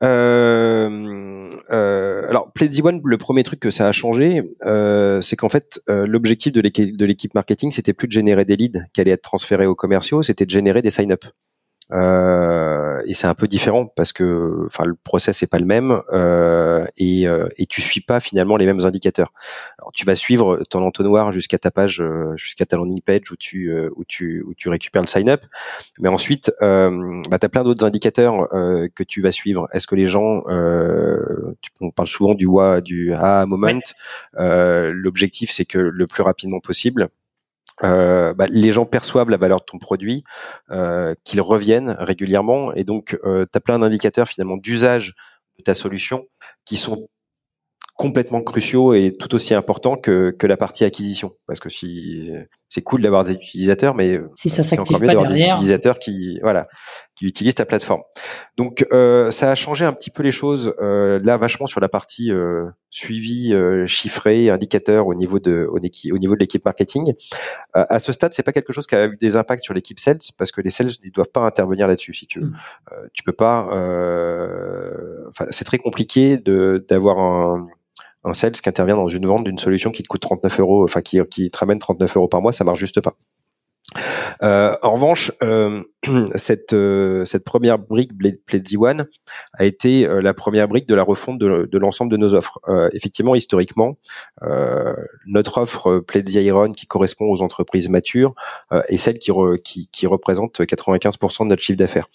Euh, euh, alors, Pledzi One, le premier truc que ça a changé, euh, c'est qu'en fait, l'objectif de l'équipe marketing, c'était plus de générer des leads qui allaient être transférés aux commerciaux, c'était de générer des sign-up. Euh, et c'est un peu différent parce que, enfin, le process est pas le même euh, et, euh, et tu suis pas finalement les mêmes indicateurs. Alors, tu vas suivre ton entonnoir jusqu'à ta page, euh, jusqu'à ta landing page où tu euh, où tu où tu récupères le sign up, mais ensuite, euh, bah, tu as plein d'autres indicateurs que tu vas suivre. Est-ce que les gens, tu, on parle souvent du wa, du ah moment. L'objectif, c'est que le plus rapidement possible, euh, bah, les gens perçoivent la valeur de ton produit, euh, qu'ils reviennent régulièrement, et donc euh, tu as plein d'indicateurs finalement d'usage de ta solution qui sont complètement cruciaux et tout aussi importants que, que la partie acquisition. Parce que si c'est cool d'avoir des utilisateurs, mais
si ça s'active pas derrière,
des utilisateurs qui voilà qui utilisent ta plateforme. Donc euh, ça a changé un petit peu les choses euh, là vachement sur la partie euh, suivi, euh, chiffré, indicateur au niveau de au, au niveau de l'équipe marketing. Euh, à ce stade, c'est pas quelque chose qui a eu des impacts sur l'équipe sales parce que les sales ne doivent pas intervenir là-dessus. Si tu veux, mm. euh, tu peux pas. Enfin, c'est très compliqué de d'avoir un un sales qui intervient dans une vente d'une solution qui te coûte 39 euros, enfin qui, qui te ramène 39 euros par mois, ça marche juste pas. Euh, en revanche, euh, <clears throat> cette, euh, cette première brique Pledzi One a été la première brique de la refonte de, l'ensemble de nos offres. Effectivement, historiquement, notre offre Pledzi Iron qui correspond aux entreprises matures est celle qui, qui, qui, représente 95% de notre chiffre d'affaires.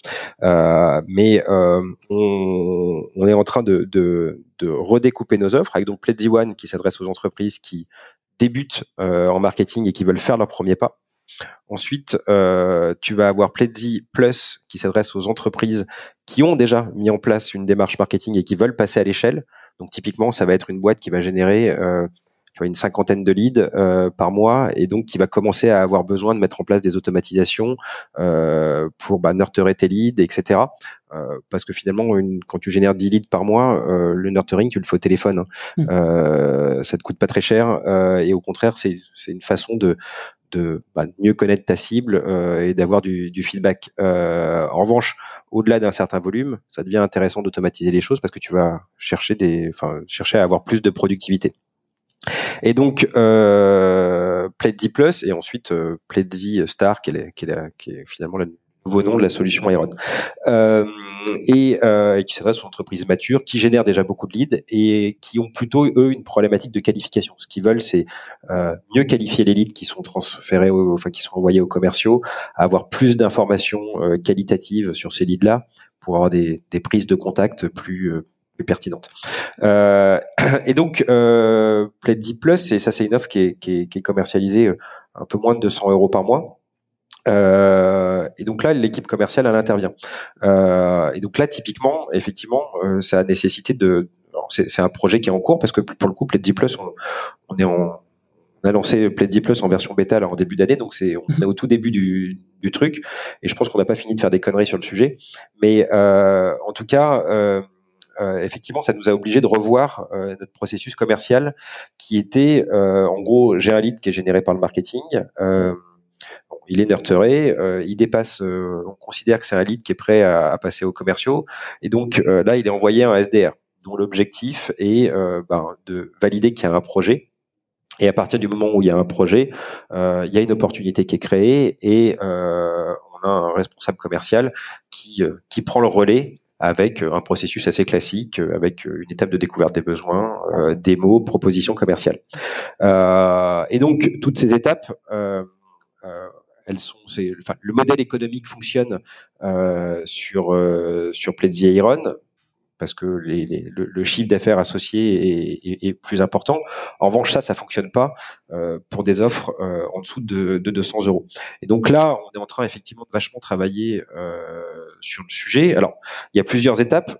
mais on, est en train de, de, de, redécouper nos offres avec donc Pledzi One qui s'adresse aux entreprises qui débutent en marketing et qui veulent faire leur premier pas. Ensuite, euh, tu vas avoir Pledzi Plus qui s'adresse aux entreprises qui ont déjà mis en place une démarche marketing et qui veulent passer à l'échelle. Donc typiquement, ça va être une boîte qui va générer euh, une cinquantaine de leads euh, par mois et donc qui va commencer à avoir besoin de mettre en place des automatisations euh, pour bah, nurturer tes leads, etc. Euh, parce que finalement, une, quand tu génères 10 leads par mois, le nurturing, tu le fais au téléphone. Hein. Mmh. Ça te coûte pas très cher et au contraire, c'est une façon de, de bah, mieux connaître ta cible euh, et d'avoir du, du, feedback. Euh, en revanche, au-delà d'un certain volume, ça devient intéressant d'automatiser les choses parce que tu vas chercher des, enfin, chercher à avoir plus de productivité. Et donc, euh, Pledzi Plus et ensuite euh, Pledzi Star, qui est, qui est, qui est finalement la nouveau nom de la solution Iron. Euh, et, euh, et, qui s'adresse aux entreprises matures qui génèrent déjà beaucoup de leads et qui ont plutôt eux une problématique de qualification. Ce qu'ils veulent, c'est euh, mieux qualifier les leads qui sont transférés, enfin qui sont envoyés aux commerciaux, avoir plus d'informations euh, qualitatives sur ces leads-là pour avoir des, des, prises de contact plus euh, plus pertinentes. Euh, <clears throat> et donc, euh, Pledzi Plus, et ça c'est une offre qui est, qui est, qui est commercialisée un peu moins de 200 euros par mois, euh, et donc là, l'équipe commerciale, elle intervient. Euh, et donc là, typiquement, effectivement, euh, ça a nécessité de. C'est un projet qui est en cours parce que pour le coup, Pledzi Plus, on, on est en, on a lancé Pledzi Plus en version bêta là, en début d'année, donc c'est on est au tout début du, du truc. Et je pense qu'on n'a pas fini de faire des conneries sur le sujet, mais euh, en tout cas. Euh, euh, effectivement, ça nous a obligé de revoir euh, notre processus commercial qui était, en gros, j'ai qui est généré par le marketing, il est nurturé, euh, il dépasse, euh, on considère que c'est un lead qui est prêt à, passer aux commerciaux, et donc euh, là il est envoyé un SDR dont l'objectif est ben, de valider qu'il y a un projet. Et à partir du moment où il y a un projet, il y a une opportunité qui est créée et on a un responsable commercial qui, qui prend le relais avec un processus assez classique, avec une étape de découverte des besoins, démo, proposition commerciale. et donc toutes ces étapes elles sont, c'est, enfin, le modèle économique fonctionne sur sur Pledzi Iron parce que les, le, chiffre d'affaires associé est, est, plus important. En revanche, ça, ça fonctionne pas euh, pour des offres euh, en dessous de, de, 200 euros. Et donc là, on est en train effectivement de vachement travailler euh, sur le sujet. Alors, il y a plusieurs étapes.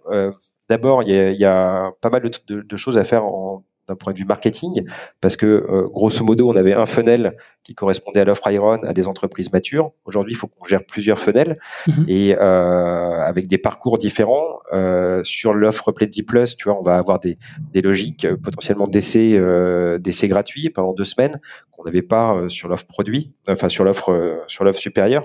D'abord, il y a, y a pas mal de, de, choses à faire en d'un point de vue marketing, parce que euh, grosso modo, on avait un funnel qui correspondait à l'offre Iron à des entreprises matures. Aujourd'hui, il faut qu'on gère plusieurs funnels mhm. et euh, avec des parcours différents. Euh, sur l'offre Pledzi Plus, tu vois, on va avoir des, des logiques euh, potentiellement d'essais euh, d'essais gratuits pendant deux semaines qu'on n'avait pas sur l'offre produit, enfin sur l'offre sur l'offre supérieure.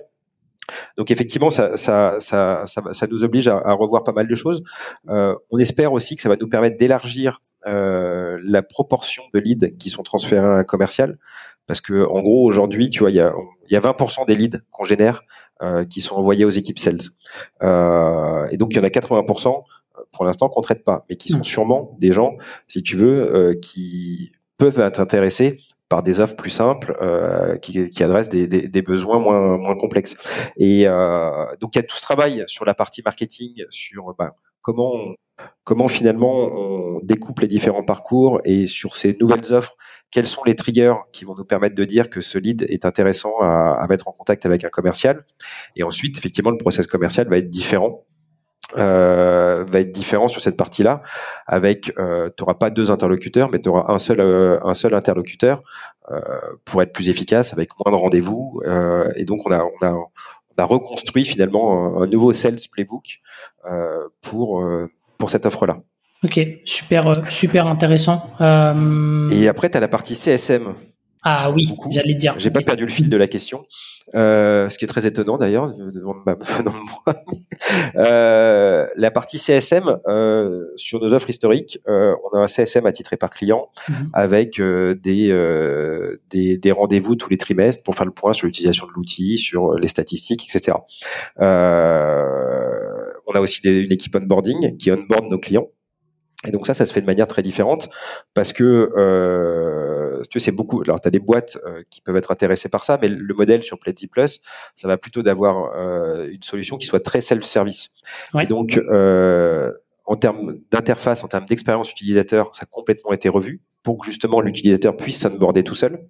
Donc effectivement, ça, ça, ça, ça, nous oblige à, à, revoir pas mal de choses. Euh, on espère aussi que ça va nous permettre d'élargir euh, la proportion de leads qui sont transférés à un commercial, parce que en gros aujourd'hui, tu vois, il y a, y a 20% des leads qu'on génère euh, qui sont envoyés aux équipes sales, euh, et donc il y en a 80% pour l'instant qu'on traite pas, mais qui sont mmh. sûrement des gens, si tu veux, euh, qui peuvent être intéressés par des offres plus simples euh, qui, qui, adressent des, des, des, besoins moins, moins complexes. Et euh, donc il y a tout ce travail sur la partie marketing, sur bah, comment comment finalement on découpe les différents parcours et sur ces nouvelles offres, quels sont les triggers qui vont nous permettre de dire que ce lead est intéressant à, à mettre en contact avec un commercial. Et ensuite, effectivement, le process commercial va être différent euh, va être différent sur cette partie-là. Avec, euh, tu n'auras pas deux interlocuteurs, mais tu auras un seul euh, un seul interlocuteur euh, pour être plus efficace, avec moins de rendez-vous. Euh, et donc on a on a on a reconstruit finalement un, nouveau sales playbook pour pour cette offre-là.
Ok, super super intéressant.
Et après, tu as la partie CSM.
Ah oui, j'allais dire.
J'ai pas perdu le fil de la question, euh, ce qui est très étonnant d'ailleurs. <laughs> Euh, la partie CSM euh, sur nos offres historiques, euh, on a un CSM attitré par client mhm. avec des, des, des rendez-vous tous les trimestres pour faire le point sur l'utilisation de l'outil, sur les statistiques, etc. on a aussi des, une équipe onboarding qui onboard nos clients et donc ça, ça se fait de manière très différente parce que euh, tu c'est beaucoup. Alors tu as des boîtes euh, qui peuvent être intéressées par ça, mais le modèle sur Plenty Plus, ça va plutôt d'avoir euh, une solution qui soit très self-service. Et donc euh, en termes d'interface, en termes d'expérience utilisateur, ça a complètement été revu pour que justement l'utilisateur puisse s'onboarder tout seul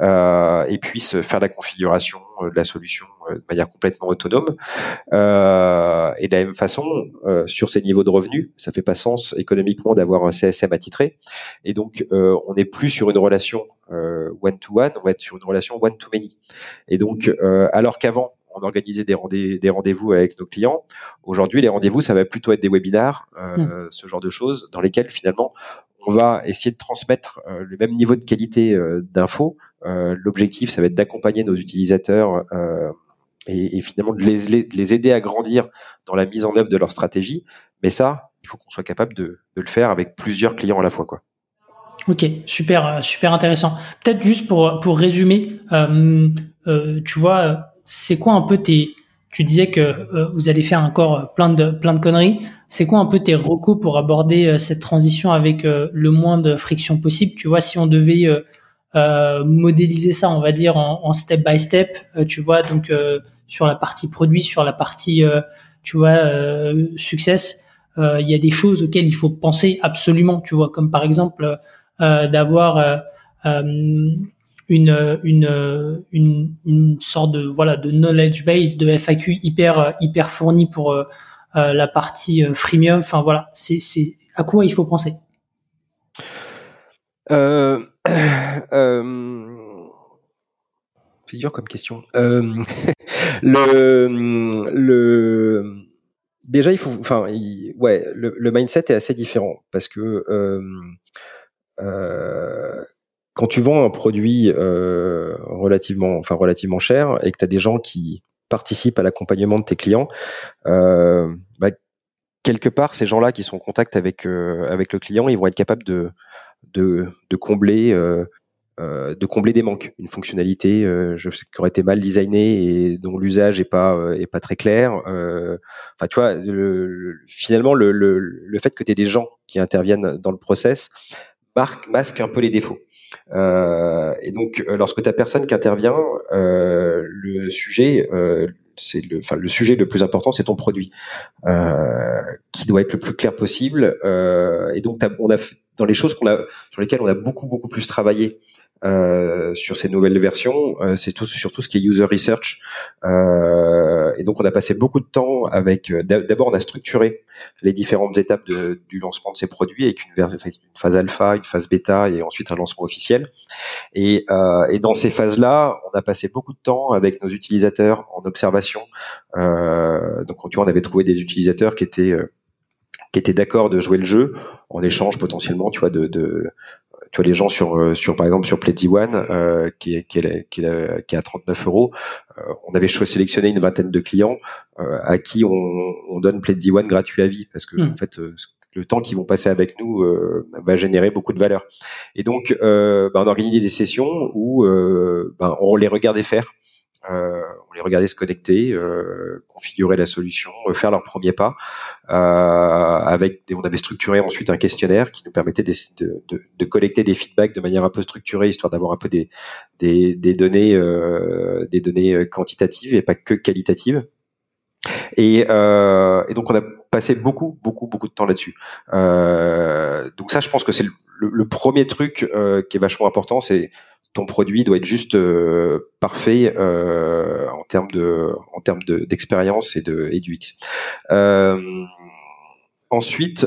euh, et puisse faire la configuration euh, de la solution euh, de manière complètement autonome. Euh, et de la même façon, euh, sur ces niveaux de revenus, ça fait pas sens économiquement d'avoir un CSM attitré. Et donc, euh, on n'est plus sur une relation one-to-one, on va être sur une relation one-to-many. Et donc, alors qu'avant, on organisait des, rendez- des rendez-vous avec nos clients. Aujourd'hui, les rendez-vous, ça va plutôt être des webinars, euh, mmh. ce genre de choses, dans lesquels finalement, on va essayer de transmettre euh, le même niveau de qualité euh, d'infos. Euh, l'objectif, ça va être d'accompagner nos utilisateurs et, et, finalement de les, de les, aider à grandir dans la mise en œuvre de leur stratégie. Mais ça, il faut qu'on soit capable de, de, le faire avec plusieurs clients à la fois, quoi.
Ok, super, super intéressant. Peut-être juste pour pour résumer, tu vois c'est quoi un peu tes tu disais que euh, vous allez faire encore plein de plein de conneries. C'est quoi un peu tes recours pour aborder euh, cette transition avec euh, le moins de friction possible? Tu vois, si on devait modéliser ça, on va dire en, step by step, tu vois, donc sur la partie produit, sur la partie, tu vois, success, il y a des choses auxquelles il faut penser absolument, tu vois, comme par exemple d'avoir une, une, une, sorte de voilà de knowledge base de FAQ hyper hyper fourni pour euh, euh, la partie euh, freemium. Enfin voilà, c'est à quoi il faut penser.
C'est dur comme question. <laughs> le le déjà il faut enfin ouais le, le, mindset est assez différent parce que quand tu vends un produit euh, relativement, enfin relativement cher et que tu as des gens qui participent à l'accompagnement de tes clients, euh, bah, quelque part, ces gens-là qui sont en contact avec euh, avec le client, ils vont être capables de de, de combler euh, euh, de combler des manques, une fonctionnalité euh, je qui aurait été mal designée et dont l'usage est pas est pas très clair. Enfin, tu vois, le, finalement, le, le, le fait que tu aies des gens qui interviennent dans le process, masque un peu les défauts. Euh, et donc, lorsque tu personne qui intervient, le sujet, c'est le, enfin, le sujet le plus important, c'est ton produit, qui doit être le plus clair possible. et donc, on a dans les choses qu'on a, sur lesquelles on a beaucoup beaucoup plus travaillé euh, sur ces nouvelles versions, euh, c'est tout surtout ce qui est user research. Euh, et donc on a passé beaucoup de temps avec. Euh, d'abord, on a structuré les différentes étapes de, du lancement de ces produits avec une, une, phase alpha, une phase bêta et ensuite un lancement officiel. Et, euh, et dans ces phases-là, on a passé beaucoup de temps avec nos utilisateurs en observation. donc tu vois, on avait trouvé des utilisateurs qui étaient qui étaient d'accord de jouer le jeu en échange potentiellement, tu vois, de, de tu vois les gens sur euh, sur par exemple sur Pledzi One euh, qui est qui est, qui est, qui est à 39 euros euh, on avait sélectionné une vingtaine de clients euh, à qui on, on donne Pledzi One gratuit à vie parce que hmm. en fait le temps qu'ils vont passer avec nous va générer beaucoup de valeur et donc bah, on a organisé des sessions où bah, on les regardait faire euh, on les regardait se connecter, euh, configurer la solution, euh, faire leur premier pas. avec, on avait structuré ensuite un questionnaire qui nous permettait de, de, de, collecter des feedbacks de manière un peu structurée, histoire d'avoir un peu des, des, des données, des données quantitatives et pas que qualitatives. Et, euh, et, donc on a passé beaucoup, beaucoup, beaucoup de temps là-dessus. Euh, donc ça, je pense que c'est le, le, premier truc euh, qui est vachement important, c'est ton produit doit être juste euh, parfait euh, en termes de en termes d'expérience et de et X. Euh, ensuite,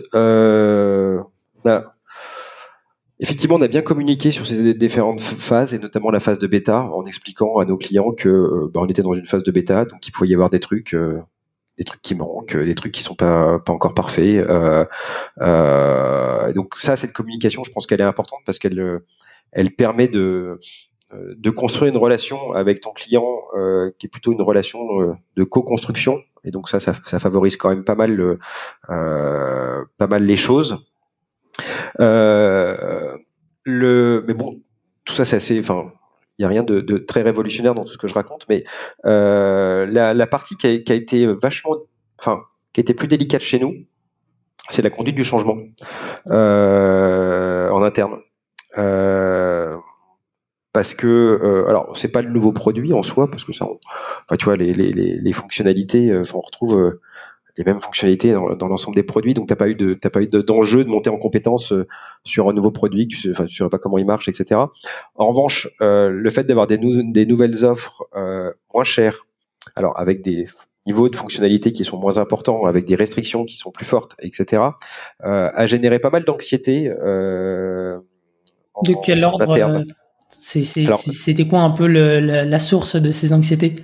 effectivement, on a bien communiqué sur ces différentes phases et notamment la phase de bêta en expliquant à nos clients que bah, on était dans une phase de bêta, donc il pouvait y avoir des trucs des trucs qui manquent, des trucs qui sont pas pas encore parfaits. Donc ça, cette communication, je pense qu'elle est importante parce qu'elle elle permet de euh, de construire une relation avec ton client euh, qui est plutôt une relation euh, de co-construction. Et donc ça, ça, ça favorise quand même pas mal le, euh, pas mal les choses. Euh, le mais bon tout ça c'est assez enfin il y a rien de, de, très révolutionnaire dans tout ce que je raconte mais euh, la, la partie qui a, qui a été vachement enfin qui a plus délicate chez nous c'est la conduite du changement en interne. Euh, parce que euh, alors c'est pas le nouveau produit en soi parce que ça enfin tu vois les les les, fonctionnalités euh, on retrouve euh, les mêmes fonctionnalités dans, l'ensemble des produits donc t'as pas eu de t'as pas eu d'enjeu de, monter en compétence sur un nouveau produit tu sais enfin tu sais pas comment il marche etc en revanche le fait d'avoir des des nouvelles offres moins chères alors avec des niveaux de fonctionnalités qui sont moins importants, avec des restrictions qui sont plus fortes, etc., a généré pas mal d'anxiété euh,
de quel ordre euh, C'était quoi un peu la, source de ces anxiétés?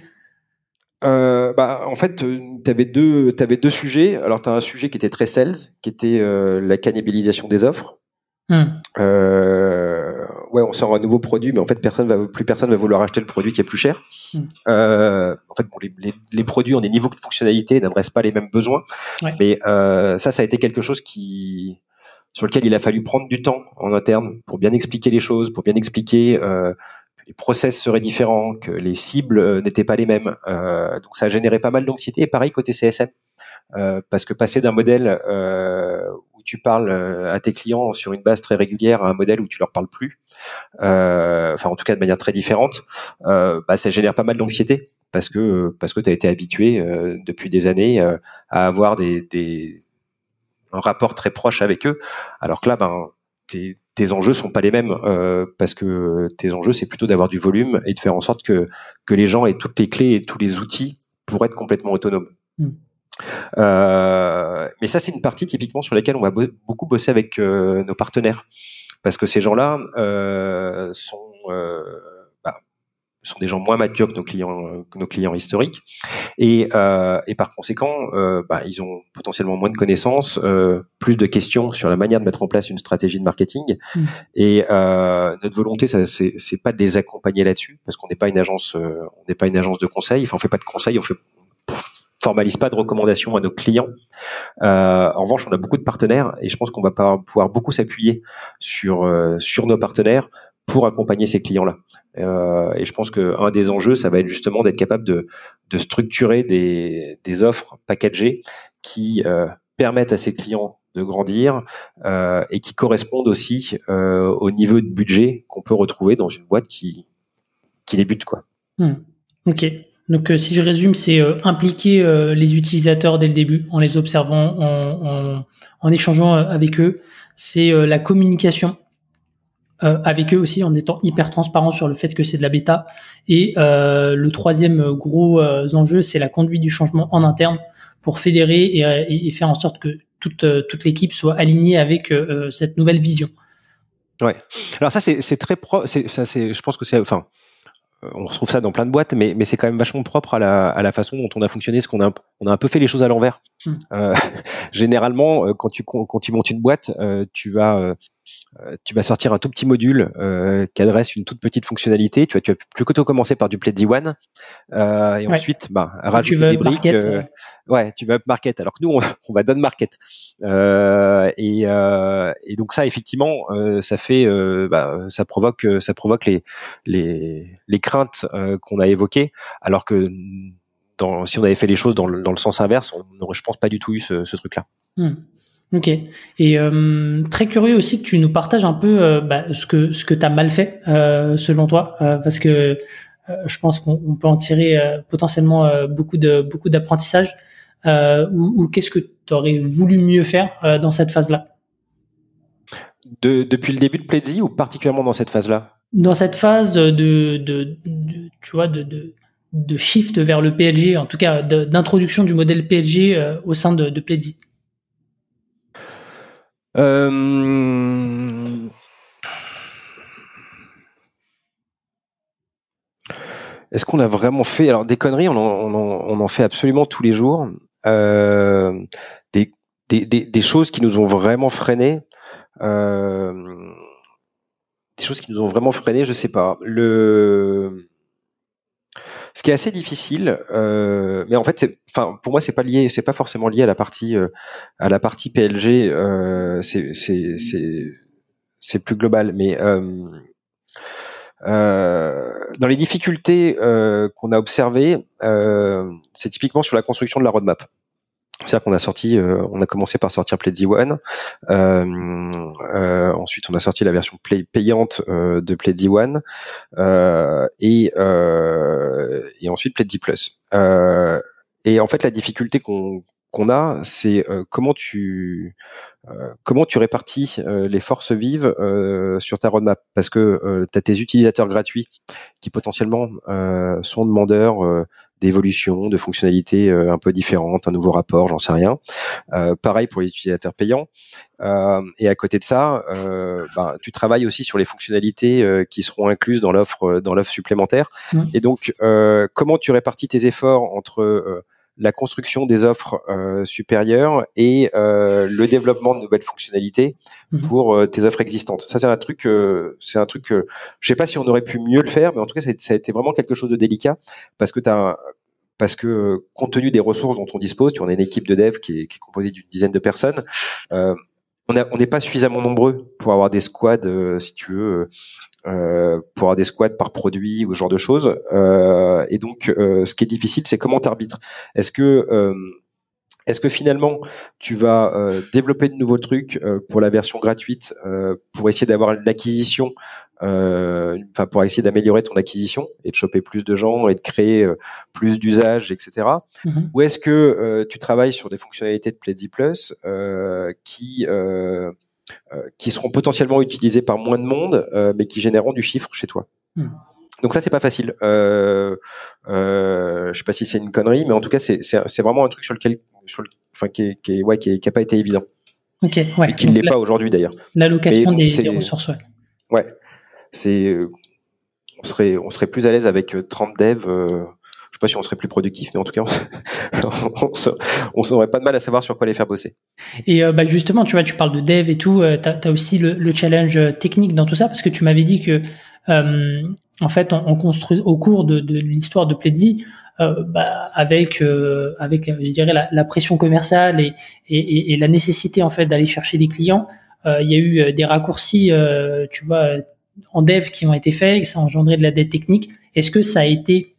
Euh, bah, en fait, euh, tu avais deux, avais deux sujets. Alors, tu as un sujet qui était très sales, qui était la cannibalisation des offres. Hmm. ouais, on sort un nouveau produit, mais en fait, personne va, plus personne va vouloir acheter le produit qui est plus cher. Hmm. en fait, bon, les, les, produits ont des niveaux de fonctionnalité, n'adressent pas les mêmes besoins. Mais ça, ça a été quelque chose qui, sur lequel il a fallu prendre du temps en interne pour bien expliquer les choses, pour bien expliquer euh, que les process seraient différents, que les cibles euh, n'étaient pas les mêmes. Euh, donc ça a généré pas mal d'anxiété. Et pareil côté CSM, parce que passer d'un modèle où tu parles à tes clients sur une base très régulière à un modèle où tu leur parles plus, enfin en tout cas de manière très différente, bah, ça génère pas mal d'anxiété parce que parce que tu as été habitué depuis des années à avoir des un rapport très proche avec eux. Alors que là, ben, tes, tes enjeux sont pas les mêmes euh, parce que tes enjeux c'est plutôt d'avoir du volume et de faire en sorte que que les gens aient toutes les clés et tous les outils pour être complètement autonomes. Hmm. Euh, mais ça c'est une partie typiquement sur laquelle on va beaucoup bosser avec euh, nos partenaires parce que ces gens-là euh, sont sont des gens moins matures que nos clients, que nos clients historiques, et, euh, et par conséquent, euh, bah, ils ont potentiellement moins de connaissances, euh, plus de questions sur la manière de mettre en place une stratégie de marketing. Mm. Et euh, notre volonté, ça, c'est, c'est pas de les accompagner là-dessus, parce qu'on n'est pas une agence, euh, on n'est pas une agence de conseil. Enfin, on fait pas de conseil, on fait formalise pas de recommandations à nos clients. Euh, en revanche, on a beaucoup de partenaires et je pense qu'on va pouvoir beaucoup s'appuyer sur euh, sur nos partenaires pour accompagner ces clients-là. Euh, et je pense qu'un des enjeux, ça va être justement d'être capable de, structurer des, offres packagées qui euh, permettent à ces clients de grandir et qui correspondent aussi au niveau de budget qu'on peut retrouver dans une boîte qui débute quoi.
Hmm. Ok. Donc, si je résume, c'est impliquer les utilisateurs dès le début, en les observant, en échangeant avec eux. C'est la communication euh, avec eux aussi en étant hyper transparent sur le fait que c'est de la bêta. Et euh, le troisième gros euh, enjeu, c'est la conduite du changement en interne pour fédérer et, et faire en sorte que toute, toute l'équipe soit alignée avec cette nouvelle vision.
Ouais. Alors ça, c'est très pro. Ça, c'est. Je pense que c'est. Enfin, on retrouve ça dans plein de boîtes, mais, mais c'est quand même vachement propre à la, à la façon dont on a fonctionné, ce qu'on a, on a un peu fait les choses à l'envers. Mmh. Euh, <laughs> généralement, quand tu quand tu montes une boîte, tu vas tu vas sortir un tout petit module euh, qui adresse une toute petite fonctionnalité. Tu vas, tu vas plutôt commencer par du Pledzi One euh, et ensuite, bah, rajouter des briques. Euh, ouais, tu vas up market. Alors que nous, on, on va down market. et, et donc ça, effectivement, ça fait, bah, ça provoque, ça provoque les les, les craintes qu'on a évoquées. Alors que dans, si on avait fait les choses dans le, dans le sens inverse, on n'aurait, je pense, pas du tout eu ce, ce truc-là.
Hmm. Ok. Et euh, très curieux aussi que tu nous partages un peu euh, bah, ce que ce que tu as mal fait euh, selon toi, parce que je pense qu'on peut en tirer potentiellement beaucoup de beaucoup d'apprentissage. ou, ou qu'est-ce que tu aurais voulu mieux faire dans cette phase-là?
De, Depuis le début de Pledzi ou particulièrement dans cette phase-là?
Dans cette phase de, de, de, tu vois de, de de shift vers le PLG, en tout cas d'introduction du modèle PLG au sein de, de Pledzi. Euh...
Est-ce qu'on a vraiment fait alors des conneries On en, fait absolument tous les jours. Euh, des, choses qui nous ont vraiment freiné. Euh, des choses qui nous ont vraiment freiné, je sais pas. Le ce qui est assez difficile, euh, mais en fait, enfin, pour moi, c'est pas lié, c'est pas forcément lié à la partie, euh, à la partie PLG. Euh, c'est, c'est, c'est, c'est plus global, mais euh, euh, dans les difficultés euh, qu'on a observées, c'est typiquement sur la construction de la roadmap. C'est-à-dire qu'on a sorti, euh, on a commencé par sortir Pledzi One. Euh, euh, ensuite, on a sorti la version payante euh, de Pledzi One et et ensuite Pledzi Plus. et en fait, la difficulté qu'on a, c'est comment tu comment tu répartis les forces vives sur ta roadmap? Parce que tu as tes utilisateurs gratuits qui potentiellement sont demandeurs d'évolution, de fonctionnalités euh, un peu différentes, un nouveau rapport, j'en sais rien. Euh, pareil pour les utilisateurs payants. Euh, et à côté de ça, ben, tu travailles aussi sur les fonctionnalités qui seront incluses dans l'offre dans l'offre supplémentaire. Mmh. Et donc, comment tu répartis tes efforts entre la construction des offres euh, supérieures et euh, le développement de nouvelles fonctionnalités mmh. pour euh, tes offres existantes. Ça c'est un truc, c'est un truc je sais pas si on aurait pu mieux le faire, mais en tout cas ça, a été vraiment quelque chose de délicat parce que tu as parce que compte tenu des ressources dont on dispose, tu en as une équipe de dev qui est, qui est composée d'une dizaine de personnes. Euh, on n'est pas suffisamment nombreux pour avoir des squads, si tu veux, euh, pour avoir des squads par produit ou ce genre de choses. Euh, et donc, euh, ce qui est difficile, c'est comment t'arbitres. Est-ce que euh, est-ce que finalement tu vas euh, développer de nouveaux trucs pour la version gratuite pour essayer d'avoir l'acquisition, enfin pour essayer d'améliorer ton acquisition et de choper plus de gens et de créer plus d'usages, etc. Mm-hmm. Ou est-ce que tu travailles sur des fonctionnalités de Pledzi Plus qui euh, qui seront potentiellement utilisés par moins de monde, euh, mais qui généreront du chiffre chez toi? Hmm. Donc ça c'est pas facile. Euh, euh, je sais pas si c'est une connerie, mais en tout cas c'est c'est vraiment un truc sur lequel, sur le, enfin qui qui ouais qui, qui a pas été évident.
Ok, ouais.
Et qui ne l'est pas aujourd'hui d'ailleurs.
L'allocation des, des, ressources, ouais.
Ouais, c'est on serait on serait plus à l'aise avec 30 devs sais pas si on serait plus productif, mais en tout cas, on, <laughs> n'aurait pas de mal à savoir sur quoi les faire bosser.
Et euh, bah justement, tu vois, tu parles de dev et tout, euh, tu as, aussi le, challenge technique dans tout ça, parce que tu m'avais dit que, euh, en fait, on, construit au cours de, l'histoire de Pledzi, bah, avec, avec, je dirais, la, pression commerciale et, et, la nécessité en fait d'aller chercher des clients, il y a eu des raccourcis, tu vois, en dev qui ont été faits, et ça a engendré de la dette technique. Est-ce que ça a été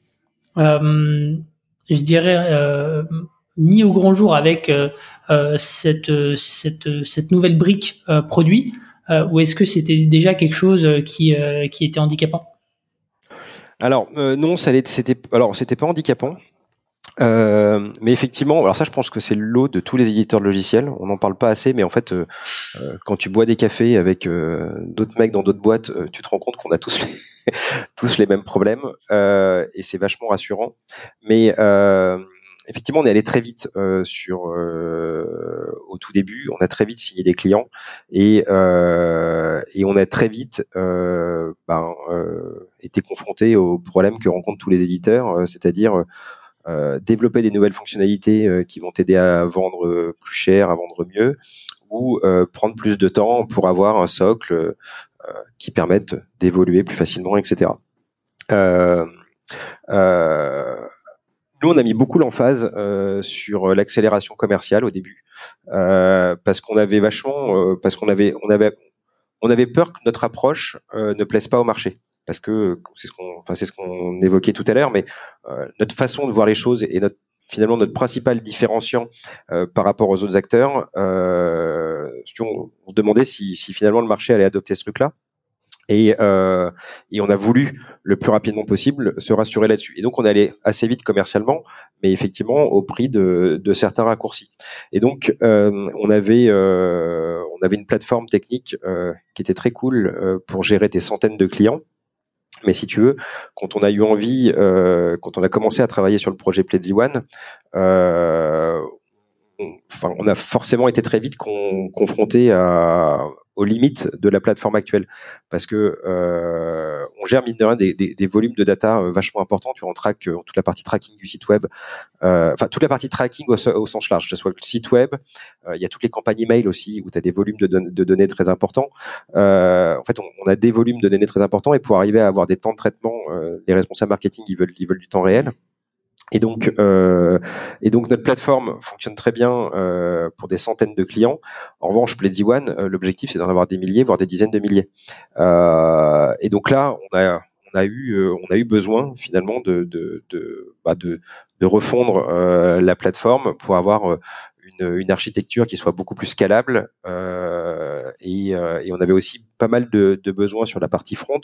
euh, je dirais, euh, mis au grand jour avec cette, cette, nouvelle brique produit ou est-ce que c'était déjà quelque chose qui, qui était handicapant?
Alors non, ça c'était alors c'était pas handicapant. Euh, mais effectivement, alors ça, je pense que c'est l'eau de tous les éditeurs de logiciels. On n'en parle pas assez, mais en fait, euh, euh quand tu bois des cafés avec euh, d'autres mecs dans d'autres boîtes, euh, tu te rends compte qu'on a tous les <laughs> tous les mêmes problèmes, et c'est vachement rassurant. Mais effectivement, on est allé très vite sur au tout début. On a très vite signé des clients et et on a très vite ben, été confronté aux problèmes que rencontrent tous les éditeurs, c'est-à-dire développer des nouvelles fonctionnalités euh, qui vont t'aider à vendre euh, plus cher, à vendre mieux, ou prendre plus de temps pour avoir un socle qui permette d'évoluer plus facilement, etc. Euh, euh, nous, on a mis beaucoup l'emphase euh, sur l'accélération commerciale au début, euh, parce qu'on avait vachement, parce qu'on avait, on avait, on avait peur que notre approche ne plaise pas au marché parce que c'est ce qu'on, enfin c'est ce qu'on évoquait tout à l'heure, mais euh, notre façon de voir les choses et notre finalement notre principal différenciant euh, par rapport aux autres acteurs, euh, on, on, se demandait si, si, finalement le marché allait adopter ce truc-là. Et, euh, et, on a voulu le plus rapidement possible se rassurer là-dessus. Et donc on allait assez vite commercialement, mais effectivement au prix de, de certains raccourcis. Et donc euh, on avait euh, on avait une plateforme technique euh, qui était très cool pour gérer des centaines de clients. Mais si tu veux, quand on a eu envie, euh, quand on a commencé à travailler sur le projet Pledzi One, euh, on, on a forcément été très vite confronté aux limites de la plateforme actuelle. Parce que euh, on gère mine de rien des, volumes de data euh, vachement importants. Tu en track euh, toute la partie tracking du site web, euh, enfin toute la partie tracking au, sens large, que ce soit le site web. Il y a toutes les campagnes email aussi où tu as des volumes de, données très importants. en fait, on, on, a des volumes de données très importants et pour arriver à avoir des temps de traitement, les responsables marketing ils veulent ils veulent du temps réel. Et donc, euh, et donc notre plateforme fonctionne très bien euh, pour des centaines de clients. En revanche, Plaidy One, euh, l'objectif c'est d'en avoir des milliers, voire des dizaines de milliers. Euh, et donc là, on a on a eu euh, on a eu besoin finalement de de de, bah de, de refondre euh, la plateforme pour avoir une, une, architecture qui soit beaucoup plus scalable euh, et, euh, et, on avait aussi pas mal de, de besoins sur la partie front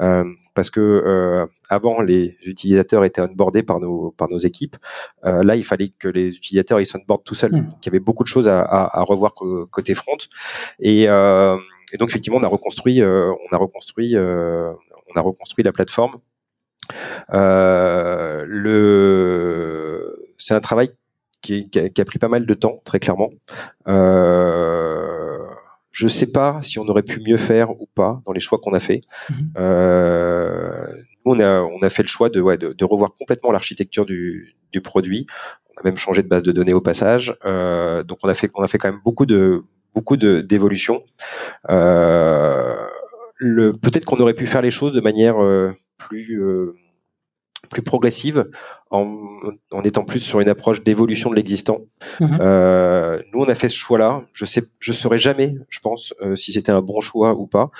euh, parce que euh, avant les utilisateurs étaient onboardés par nos par nos équipes. Euh, là il fallait que les utilisateurs ils s'onboardent tout seuls mmh. il y avait beaucoup de choses à, à, à revoir côté front. Et, et, donc effectivement on a reconstruit on a reconstruit on a reconstruit la plateforme. Le c'est un travail qui, qui, a, qui, a, pris pas mal de temps, très clairement. Euh, je sais pas si on aurait pu mieux faire ou pas dans les choix qu'on a fait. Mmh. Euh, nous, on a, on a fait le choix de, ouais, de, de revoir complètement l'architecture du, du produit. On a même changé de base de données au passage. Euh, donc, on a fait, on a fait quand même beaucoup de, beaucoup de d'évolution. Euh, peut-être qu'on aurait pu faire les choses de manière euh, plus euh, plus progressive en, en, étant plus sur une approche d'évolution de l'existant. Mhm. Euh, nous, on a fait ce choix-là. Je sais, je saurais jamais, je pense, euh, si c'était un bon choix ou pas.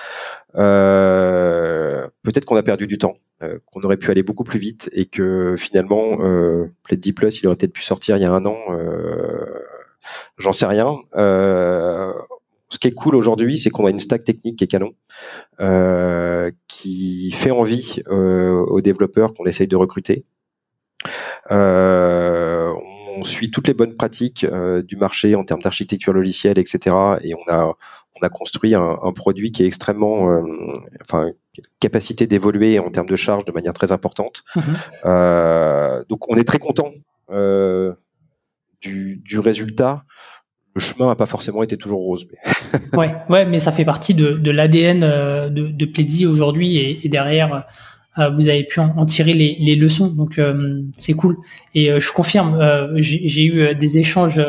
Euh, Peut-être qu'on a perdu du temps, euh, qu'on aurait pu aller beaucoup plus vite et que finalement, euh, Play Plus, il aurait peut-être pu sortir il y a un an. Euh, J'en sais rien. Euh, ce qui est cool aujourd'hui, c'est qu'on a une stack technique qui est canon, euh, qui fait envie euh, aux développeurs qu'on essaye de recruter. Euh, on suit toutes les bonnes pratiques euh, du marché en termes d'architecture logicielle, etc. Et on a on a construit un, un produit qui est extrêmement, euh, enfin, capacité d'évoluer en termes de charge de manière très importante. Mm-hmm. donc on est très content du, du résultat le chemin n'a pas forcément été toujours rose.
Mais... <laughs> ouais, ouais, mais ça fait partie de, de l'ADN de, de Pledzi aujourd'hui et, et, derrière, vous avez pu en, tirer les, les, leçons, donc euh, c'est cool. Et je confirme, j'ai eu des échanges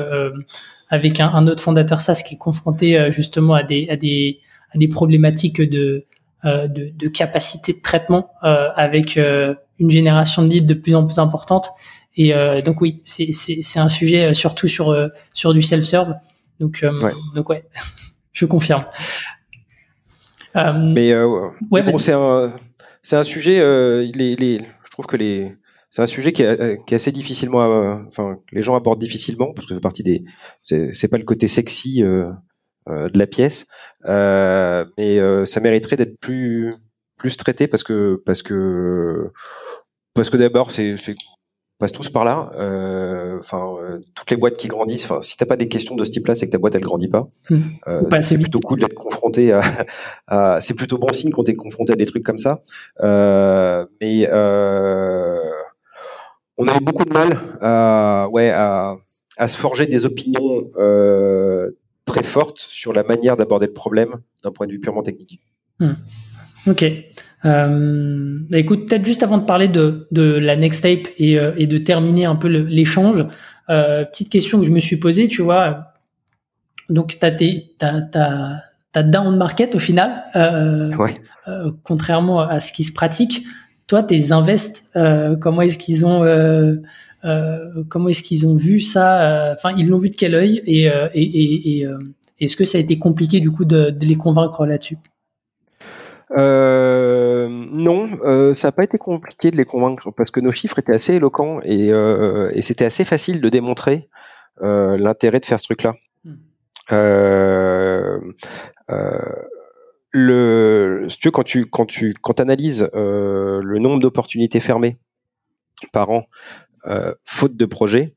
avec un, un, autre fondateur SaaS qui est confronté justement à des, à des, à des problématiques de, de, de, capacité de traitement avec une génération de leads de plus en plus importante et euh, donc oui, c'est un sujet euh, surtout sur euh, sur du self-serve. Donc ouais. donc ouais, <laughs> je confirme.
Mais ouais, bon, c'est un c'est un sujet. les, les, je trouve que les c'est un sujet qui est, qui est assez difficilement, enfin, les gens abordent difficilement parce que c'est partie des, c'est, pas le côté sexy euh, de la pièce, euh, mais ça mériterait d'être plus plus traité parce que parce que parce que d'abord c'est passe tous par là. Euh, enfin, euh, toutes les boîtes qui grandissent. Enfin, si t'as pas des questions de ce type-là, c'est que ta boîte elle grandit pas. Mmh. Euh, c'est plutôt cool d'être confronté à. <laughs> à c'est plutôt bon signe quand t'es confronté à des trucs comme ça. Euh, mais on avait beaucoup de mal à, ouais, à, à se forger des opinions très fortes sur la manière d'aborder le problème d'un point de vue purement technique.
Mmh. Ok. Euh, bah, écoute, peut-être juste avant de parler de, de la next tape et, euh, et de terminer un peu l'échange, euh, petite question que je me suis posée, tu vois. Donc, tu as, down market au final, euh, ouais. Euh, contrairement à ce qui se pratique. Toi, tes invests, comment est-ce qu'ils ont, comment est-ce qu'ils ont vu ça Enfin, ils l'ont vu de quel œil Et, et, et, et est-ce que ça a été compliqué du coup de, de les convaincre là-dessus?
Euh, non, euh, ça n'a pas été compliqué de les convaincre parce que nos chiffres étaient assez éloquents et, euh, et c'était assez facile de démontrer euh, l'intérêt de faire ce truc-là. Hmm. Euh, euh, le, si tu veux, quand tu quand tu quand analyses le nombre d'opportunités fermées par an, faute de projet,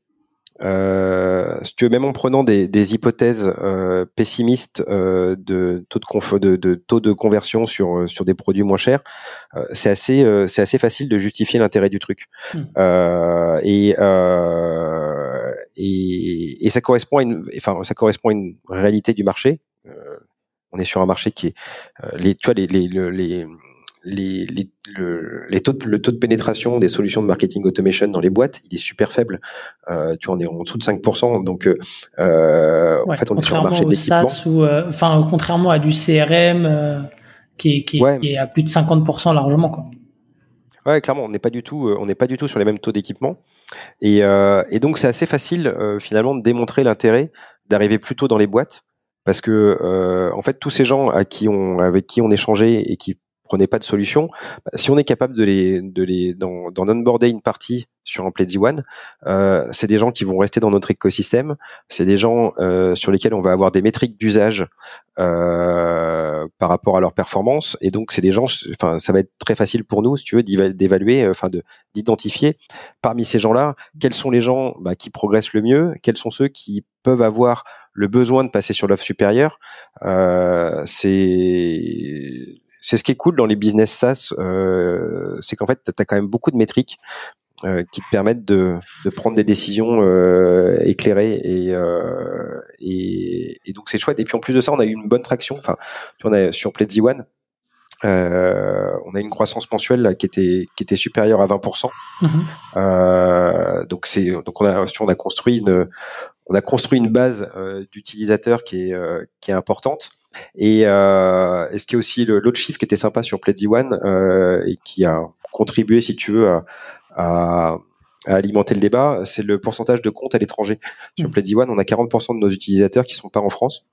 euh, si tu veux, même en prenant des, des hypothèses euh, pessimistes euh, de, taux de, de, de, taux de conversion sur, euh, sur des produits moins chers, euh, c'est assez, euh, c'est assez facile de justifier l'intérêt du truc. Hmm. et, et, et ça correspond à une, enfin, ça correspond à une réalité du marché. on est sur un marché qui est, les, tu vois, les, les, les les, les, le, les taux de, le taux de pénétration des solutions de marketing automation dans les boîtes, il est super faible. Euh, tu on est en dessous de 5%. Donc, euh, euh, en fait, on est sur un marché d'équipement.
euh, enfin, contrairement à du CRM euh, qui, est, qui, est à plus de 50% largement, quoi.
Ouais, clairement, on n'est pas du tout, on n'est pas du tout sur les mêmes taux d'équipement. Et, et donc, c'est assez facile finalement de démontrer l'intérêt d'arriver plus tôt dans les boîtes parce que en fait tous ces gens à qui on avec qui on échangeait et qui n'est pas de solution, bah, si on est capable de les, de les, d'en, onboarder une partie sur un Play One, euh, c'est des gens qui vont rester dans notre écosystème, c'est des gens euh, sur lesquels on va avoir des métriques d'usage euh, par rapport à leur performance, et donc c'est des gens, enfin ça va être très facile pour nous, si tu veux, d'évaluer, enfin de d'identifier parmi ces gens-là quels sont les gens bah, qui progressent le mieux, quels sont ceux qui peuvent avoir le besoin de passer sur l'offre supérieure. Euh, c'est c'est ce qui est cool dans les business SaaS, euh, c'est qu'en fait, tu as quand même beaucoup de métriques euh, qui te permettent de, de prendre des décisions euh, éclairées et, euh, et, et, donc c'est chouette. Et puis en plus de ça, on a eu une bonne traction. Enfin, on a sur Pledzi One, euh, on a une croissance mensuelle là, qui était qui était supérieure à 20%. Mm-hmm. Euh, donc c'est donc on a on a construit une on a construit une base euh, d'utilisateurs qui est qui est importante. Et, euh, et ce qui est aussi l'autre chiffre qui était sympa sur Pledzi One euh, et qui a contribué, si tu veux, à, à, alimenter le débat, c'est le pourcentage de comptes à l'étranger. Sur mmh. Pledzi One, on a 40% de nos utilisateurs qui sont pas en France.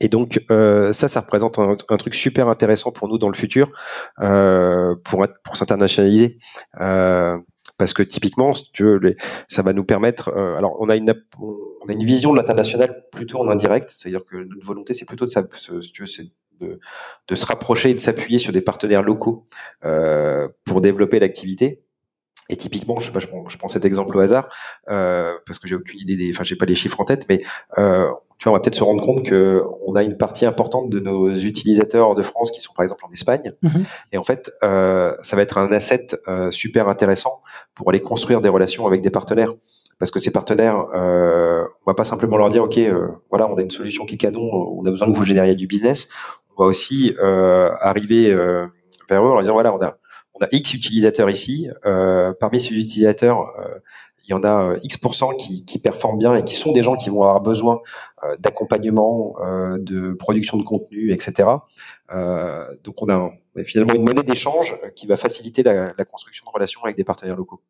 Et donc euh, ça, ça représente un, un, truc super intéressant pour nous dans le futur, euh, pour pour s'internationaliser. Euh, parce que typiquement, tu veux, ça va nous permettre. Euh, alors, on a une on a une vision de l'international plutôt en indirect, c'est-à-dire que notre volonté, c'est plutôt de, si tu c'est de, de, se rapprocher et de s'appuyer sur des partenaires locaux euh, pour développer l'activité. Et typiquement, je sais pas, je prends, je prends cet exemple au hasard euh, parce que j'ai aucune idée des, enfin, j'ai pas les chiffres en tête, mais euh, tu vois, on va peut-être se rendre compte que on a une partie importante de nos utilisateurs de France qui sont par exemple en Espagne. Mhm. Et en fait, euh, ça va être un asset euh, super intéressant pour aller construire des relations avec des partenaires. Parce que ces partenaires, euh, on va pas simplement leur dire, ok, euh, voilà, on a une solution qui est canon, on a besoin que vous génériez du business. On va aussi euh, arriver vers eux en leur disant, voilà, on a on a X utilisateurs ici. parmi ces utilisateurs, il y en a euh, X% qui, qui performent bien et qui sont des gens qui vont avoir besoin euh, d'accompagnement, euh, de production de contenu, etc. donc on a, finalement une monnaie d'échange qui va faciliter la, construction de relations avec des partenaires locaux.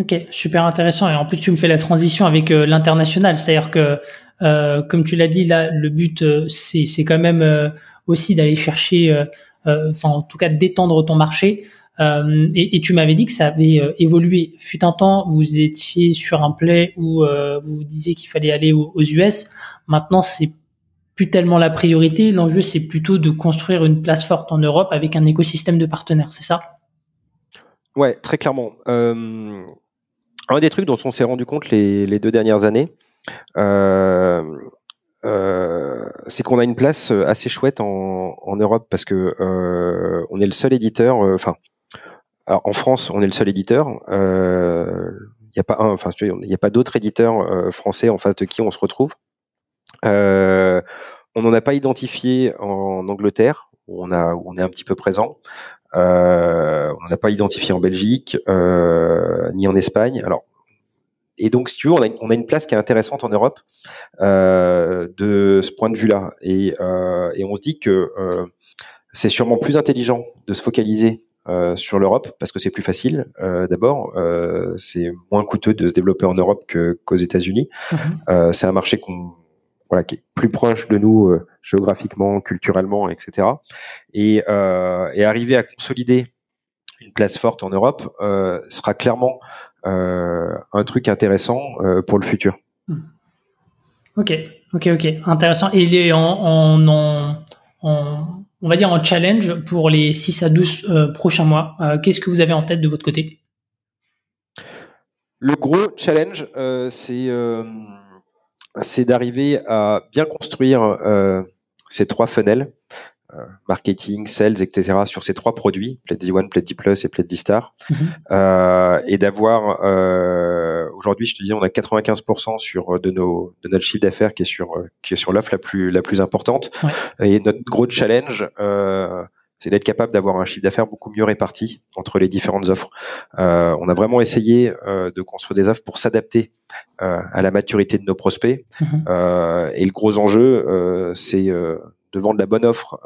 Ok, super intéressant. Et en plus, tu me fais la transition avec l'international, c'est-à-dire que, euh, comme tu l'as dit, là, le but, c'est, c'est quand même aussi d'aller chercher, enfin, en tout cas, d'étendre ton marché. Et, tu m'avais dit que ça avait évolué. Fut un temps, vous étiez sur un play où vous disiez qu'il fallait aller aux, US. Maintenant, c'est plus tellement la priorité. L'enjeu, c'est plutôt de construire une place forte en Europe avec un écosystème de partenaires. C'est ça?
Ouais, très clairement. Euh, un des trucs dont on s'est rendu compte les, deux dernières années, euh, euh, c'est qu'on a une place assez chouette en, Europe parce que euh, on est le seul éditeur. Euh, enfin, en France, on est le seul éditeur. Il n'y a pas un, enfin, il n'y a pas d'autres éditeurs français en face de qui on se retrouve. on n'en a pas identifié en Angleterre, où on a, où on est un petit peu présent. Euh, on n'a pas identifié en Belgique euh, ni en Espagne. Alors, et donc, si tu veux, on a, une place qui est intéressante en Europe euh, de ce point de vue-là. Et, euh, et, on se dit que euh, c'est sûrement plus intelligent de se focaliser euh, sur l'Europe parce que c'est plus facile. D'abord, c'est moins coûteux de se développer en Europe qu'aux États-Unis. Mm-hmm. c'est un marché qu'on voilà, qui est plus proche de nous euh, géographiquement, culturellement, etc. Et, euh, et, arriver à consolider une place forte en Europe euh, sera clairement euh, un truc intéressant euh, pour le futur. Hmm.
Ok, ok, ok, intéressant. Et on va dire en challenge pour les 6 à 12 euh, prochains mois. Qu'est-ce que vous avez en tête de votre côté?
Le gros challenge, c'est c'est d'arriver à bien construire euh, ces trois funnels, euh, marketing, sales, etc., sur ces trois produits, Pledzi One, Pledzi Plus et Pledzi Star, mhm. euh, et d'avoir euh, aujourd'hui, je te dis, on a 95% sur de nos de notre chiffre d'affaires qui est sur qui est sur l'offre la plus la plus importante, et notre gros challenge. Euh, c'est d'être capable d'avoir un chiffre d'affaires beaucoup mieux réparti entre les différentes offres. Euh, on a vraiment essayé euh, de construire des offres pour s'adapter euh, à la maturité de nos prospects. Euh, et le gros enjeu, euh, c'est euh, de vendre la bonne offre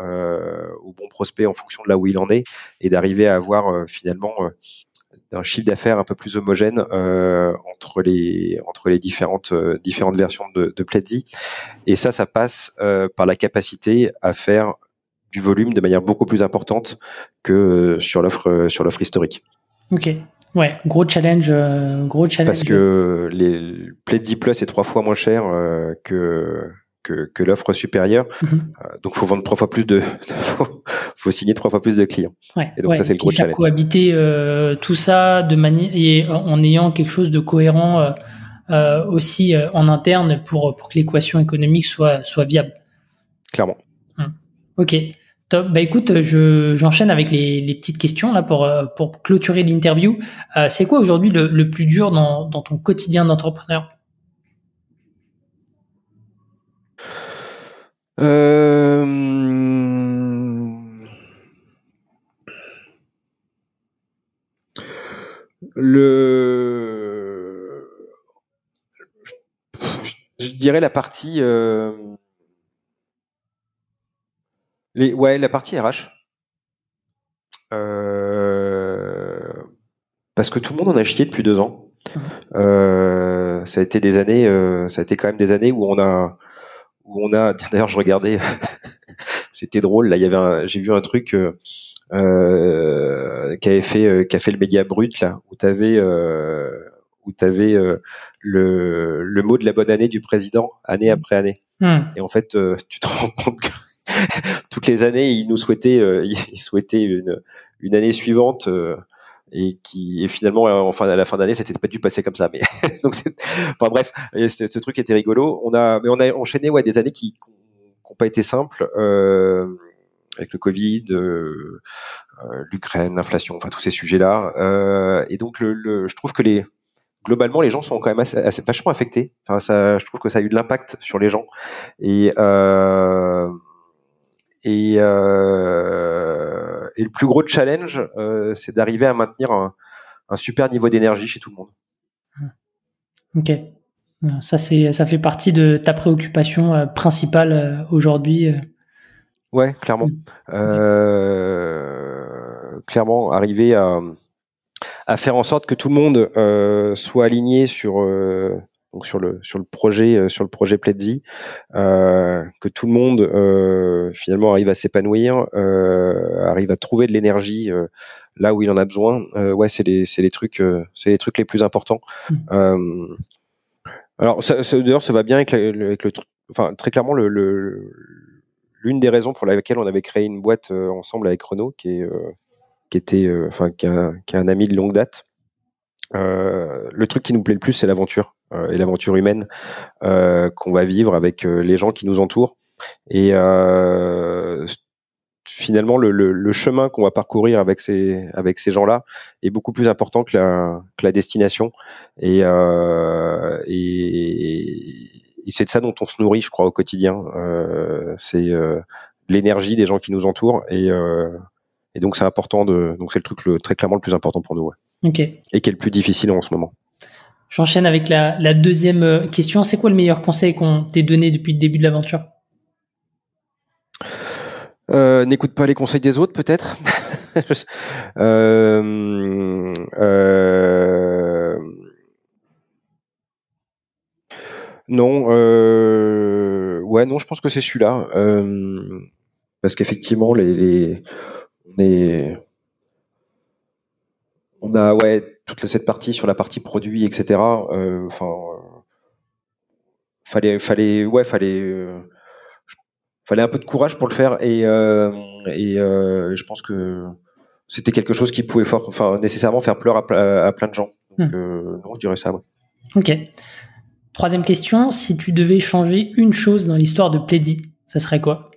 au bon prospect en fonction de là où il en est et d'arriver à avoir finalement un chiffre d'affaires un peu plus homogène entre les entre les différentes différentes versions de, de Pledzi. Et ça, ça passe par la capacité à faire du volume de manière beaucoup plus importante que euh, sur l'offre euh, sur l'offre historique.
Ok. Ouais, gros challenge, euh, gros challenge.
Parce que les Pledzi Plus est trois fois moins cher que que, que l'offre supérieure. Mhm. donc, faut vendre trois fois plus de, <laughs> faut, faut, signer trois fois plus de clients.
Ouais, et donc ça c'est le gros challenge. cohabiter tout ça de manière en ayant quelque chose de cohérent aussi en interne pour pour que l'équation économique soit soit viable.
Clairement.
Hum. Ok. Top. Bah écoute, je, j'enchaîne avec les, les, petites questions là pour, euh, pour clôturer l'interview. Euh, c'est quoi aujourd'hui le, le, plus dur dans, dans ton quotidien d'entrepreneur?
Euh... Le, je dirais la partie. Euh les, ouais, la partie RH. Euh, parce que tout le monde en a chié depuis deux ans. Euh, ça a été des années, euh, ça a été quand même des années où on a, où on a. D'ailleurs, je regardais, <laughs> c'était drôle. Là, il y avait, j'ai vu un truc euh, euh, qui avait fait, euh, qui a fait le média brut là, où t'avais, euh, où t'avais euh, le, le mot de la bonne année du président année après année. Hmm. Et en fait, tu te <laughs> rends compte que <laughs> toutes les années, il nous souhaitait, euh, il souhaitait une, une année suivante euh, et qui et finalement enfin à la fin d'année c'était pas dû passer comme ça mais <laughs> donc enfin bref ce truc était rigolo on a mais on a enchaîné ouais des années qui n'ont pas été simples euh, avec le Covid, euh, euh l'Ukraine, l'inflation, enfin tous ces sujets-là. Euh, et donc, le, le, je trouve que les globalement, les gens sont quand même assez, assez vachement affectés. Enfin, ça, je trouve que ça a eu de l'impact sur les gens. Et euh, et, euh, et, le plus gros challenge, euh, c'est d'arriver à maintenir un, un, super niveau d'énergie chez tout le monde.
Ok. Ça, c'est, ça fait partie de ta préoccupation euh, principale euh, aujourd'hui.
Ouais, clairement. Mm. clairement, arriver à, à faire en sorte que tout le monde soit aligné sur donc sur le sur le projet euh, sur le projet Pledzi, euh, que tout le monde euh, finalement arrive à s'épanouir, euh, arrive à trouver de l'énergie euh, là où il en a besoin, ouais, c'est les, c'est les trucs, c'est les trucs les plus importants. Mmh. alors, ça, d'ailleurs, ça va bien avec, avec le, enfin, très clairement, le, le l'une des raisons pour laquelle on avait créé une boîte ensemble avec Renault, qui est qui était, enfin, qui, qui est un ami de longue date. Euh, le truc qui nous plaît le plus, c'est l'aventure euh, et l'aventure humaine euh, qu'on va vivre avec les gens qui nous entourent. Et finalement, le, le, le chemin qu'on va parcourir avec ces avec ces gens-là est beaucoup plus important que la que la destination. Et et, et c'est de ça dont on se nourrit, je crois, au quotidien. c'est l'énergie des gens qui nous entourent et et donc c'est important de donc c'est le truc le, très clairement le plus important pour nous. Ouais.
Ok.
Et qui est le plus difficile en ce moment.
J'enchaîne avec la, deuxième euh, question. C'est quoi le meilleur conseil qu'on t'ait donné depuis le début de l'aventure?
Euh, N'écoute pas les conseils des autres, peut-être. <laughs> euh, non, ouais, non, je pense que c'est celui-là, parce qu'effectivement, les, les, on a ouais toute cette partie sur la partie produit, etc. Euh, enfin, euh, fallait fallait ouais fallait euh, fallait un peu de courage pour le faire et et je pense que c'était quelque chose qui pouvait enfin nécessairement faire pleurer à, plein de gens. Donc, hmm. non, je dirais ça. Ouais.
Ok. Troisième question, si tu devais changer une chose dans l'histoire de Plaidy, ça serait quoi?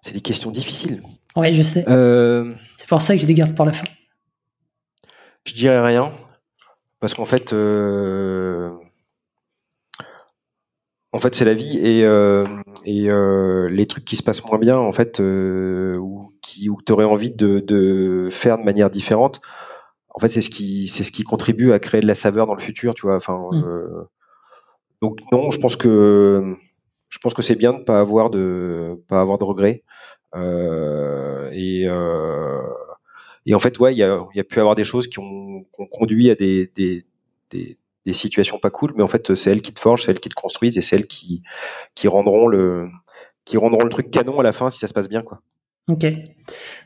C'est des questions difficiles.
Oui, je sais. Euh, c'est pour ça que je les garde pour la fin.
Je dirais rien, parce qu'en fait, euh, en fait, c'est la vie et euh, et les trucs qui se passent moins bien, en fait, ou qui ou tu aurais envie de, de faire de manière différente. En fait, c'est ce qui c'est ce qui contribue à créer de la saveur dans le futur, tu vois. Enfin, mm. donc non, je pense que je pense que c'est bien de pas avoir de pas avoir de regrets. Euh, et, euh, et en fait, ouais, il y a, y pu avoir des choses qui ont, conduit à des, situations pas cool, mais en fait, c'est elles qui te forgent, c'est elles qui te construisent et c'est elles qui, rendront le, truc canon à la fin si ça se passe bien, quoi.
Ok,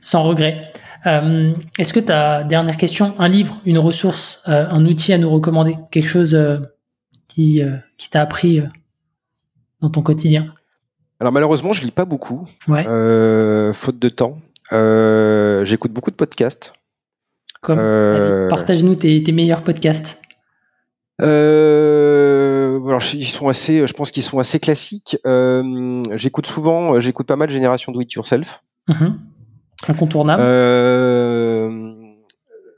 sans regret. Euh, Est-ce que tu as, dernière question, un livre, une ressource, un outil à nous recommander? Quelque chose qui t'a appris dans ton quotidien?
Alors malheureusement, je lis pas beaucoup, euh, faute de temps. Euh, j'écoute beaucoup de podcasts.
Comme euh, Partage-nous tes, meilleurs podcasts.
alors ils sont assez, je pense qu'ils sont assez classiques. j'écoute souvent, j'écoute pas mal Génération Do It Yourself.
Mhm. Incontournable.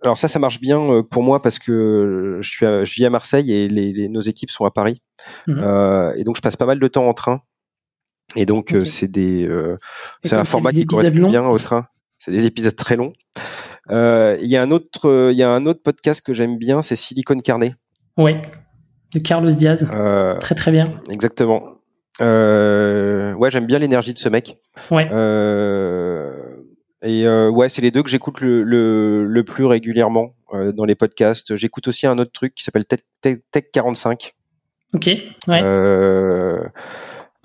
alors ça, ça marche bien pour moi parce que je suis, je vis à Marseille et les, nos équipes sont à Paris. Mhm. et donc je passe pas mal de temps en train. Et donc euh, c'est des, euh, c'est un format qui correspond bien au train. C'est des épisodes très longs. Euh, il y a un autre, il y a un autre podcast que j'aime bien, c'est Silicon Carnet.
Oui, de Carlos Diaz. très très bien.
Exactement. ouais, j'aime bien l'énergie de ce mec.
Ouais.
et ouais, c'est les deux que j'écoute le, le, le, plus régulièrement dans les podcasts. J'écoute aussi un autre truc qui s'appelle Tech, Tech, 45.
Ok. Ouais.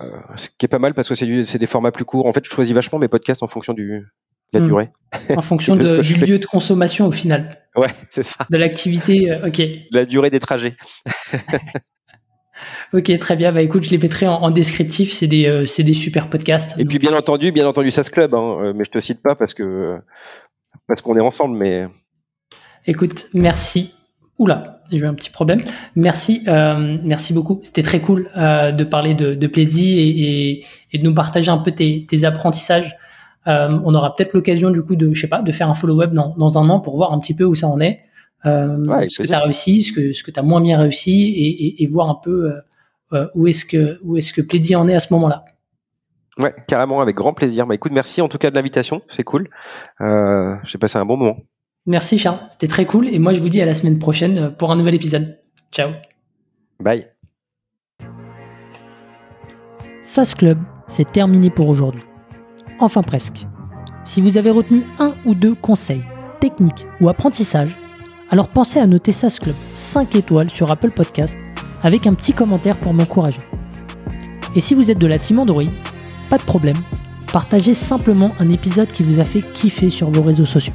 Euh, ce qui est pas mal parce que c'est des formats plus courts. En fait, je choisis vachement mes podcasts en fonction du, de la hmm. durée.
En <laughs> fonction du lieu de consommation au final.
Ouais, c'est ça.
De l'activité, euh, ok.
De la durée des trajets. <laughs>
ok, très bien. Bah écoute, je les mettrai en, descriptif. C'est des, euh, des super podcasts.
Et puis bien entendu, bien entendu, SAS Club. Hein, mais je te cite pas parce que parce qu'on est ensemble. Mais
écoute, merci. Oula, j'ai eu un petit problème. Merci, euh, merci beaucoup. C'était très cool euh, de parler de, de et, et, de nous partager un peu tes, tes apprentissages. Euh, on aura peut-être l'occasion du coup de, je sais pas, de faire un follow-up dans, dans un an pour voir un petit peu où ça en est, ce que tu as réussi, ce que ce que tu as moins bien réussi, et, et, voir un peu où est-ce que où est-ce que Plaidy en est à ce moment-là.
Ouais, carrément, avec grand plaisir. Bah écoute, merci en tout cas de l'invitation, c'est cool. J'ai passé un bon moment.
Merci Charles, c'était très cool et moi je vous dis à la semaine prochaine pour un nouvel épisode. Ciao.
Bye.
SAS Club, c'est terminé pour aujourd'hui. Enfin presque. Si vous avez retenu un ou deux conseils, techniques ou apprentissages, alors pensez à noter SAS Club 5 étoiles sur Apple Podcast avec un petit commentaire pour m'encourager. Et si vous êtes de la team Android, pas de problème, partagez simplement un épisode qui vous a fait kiffer sur vos réseaux sociaux.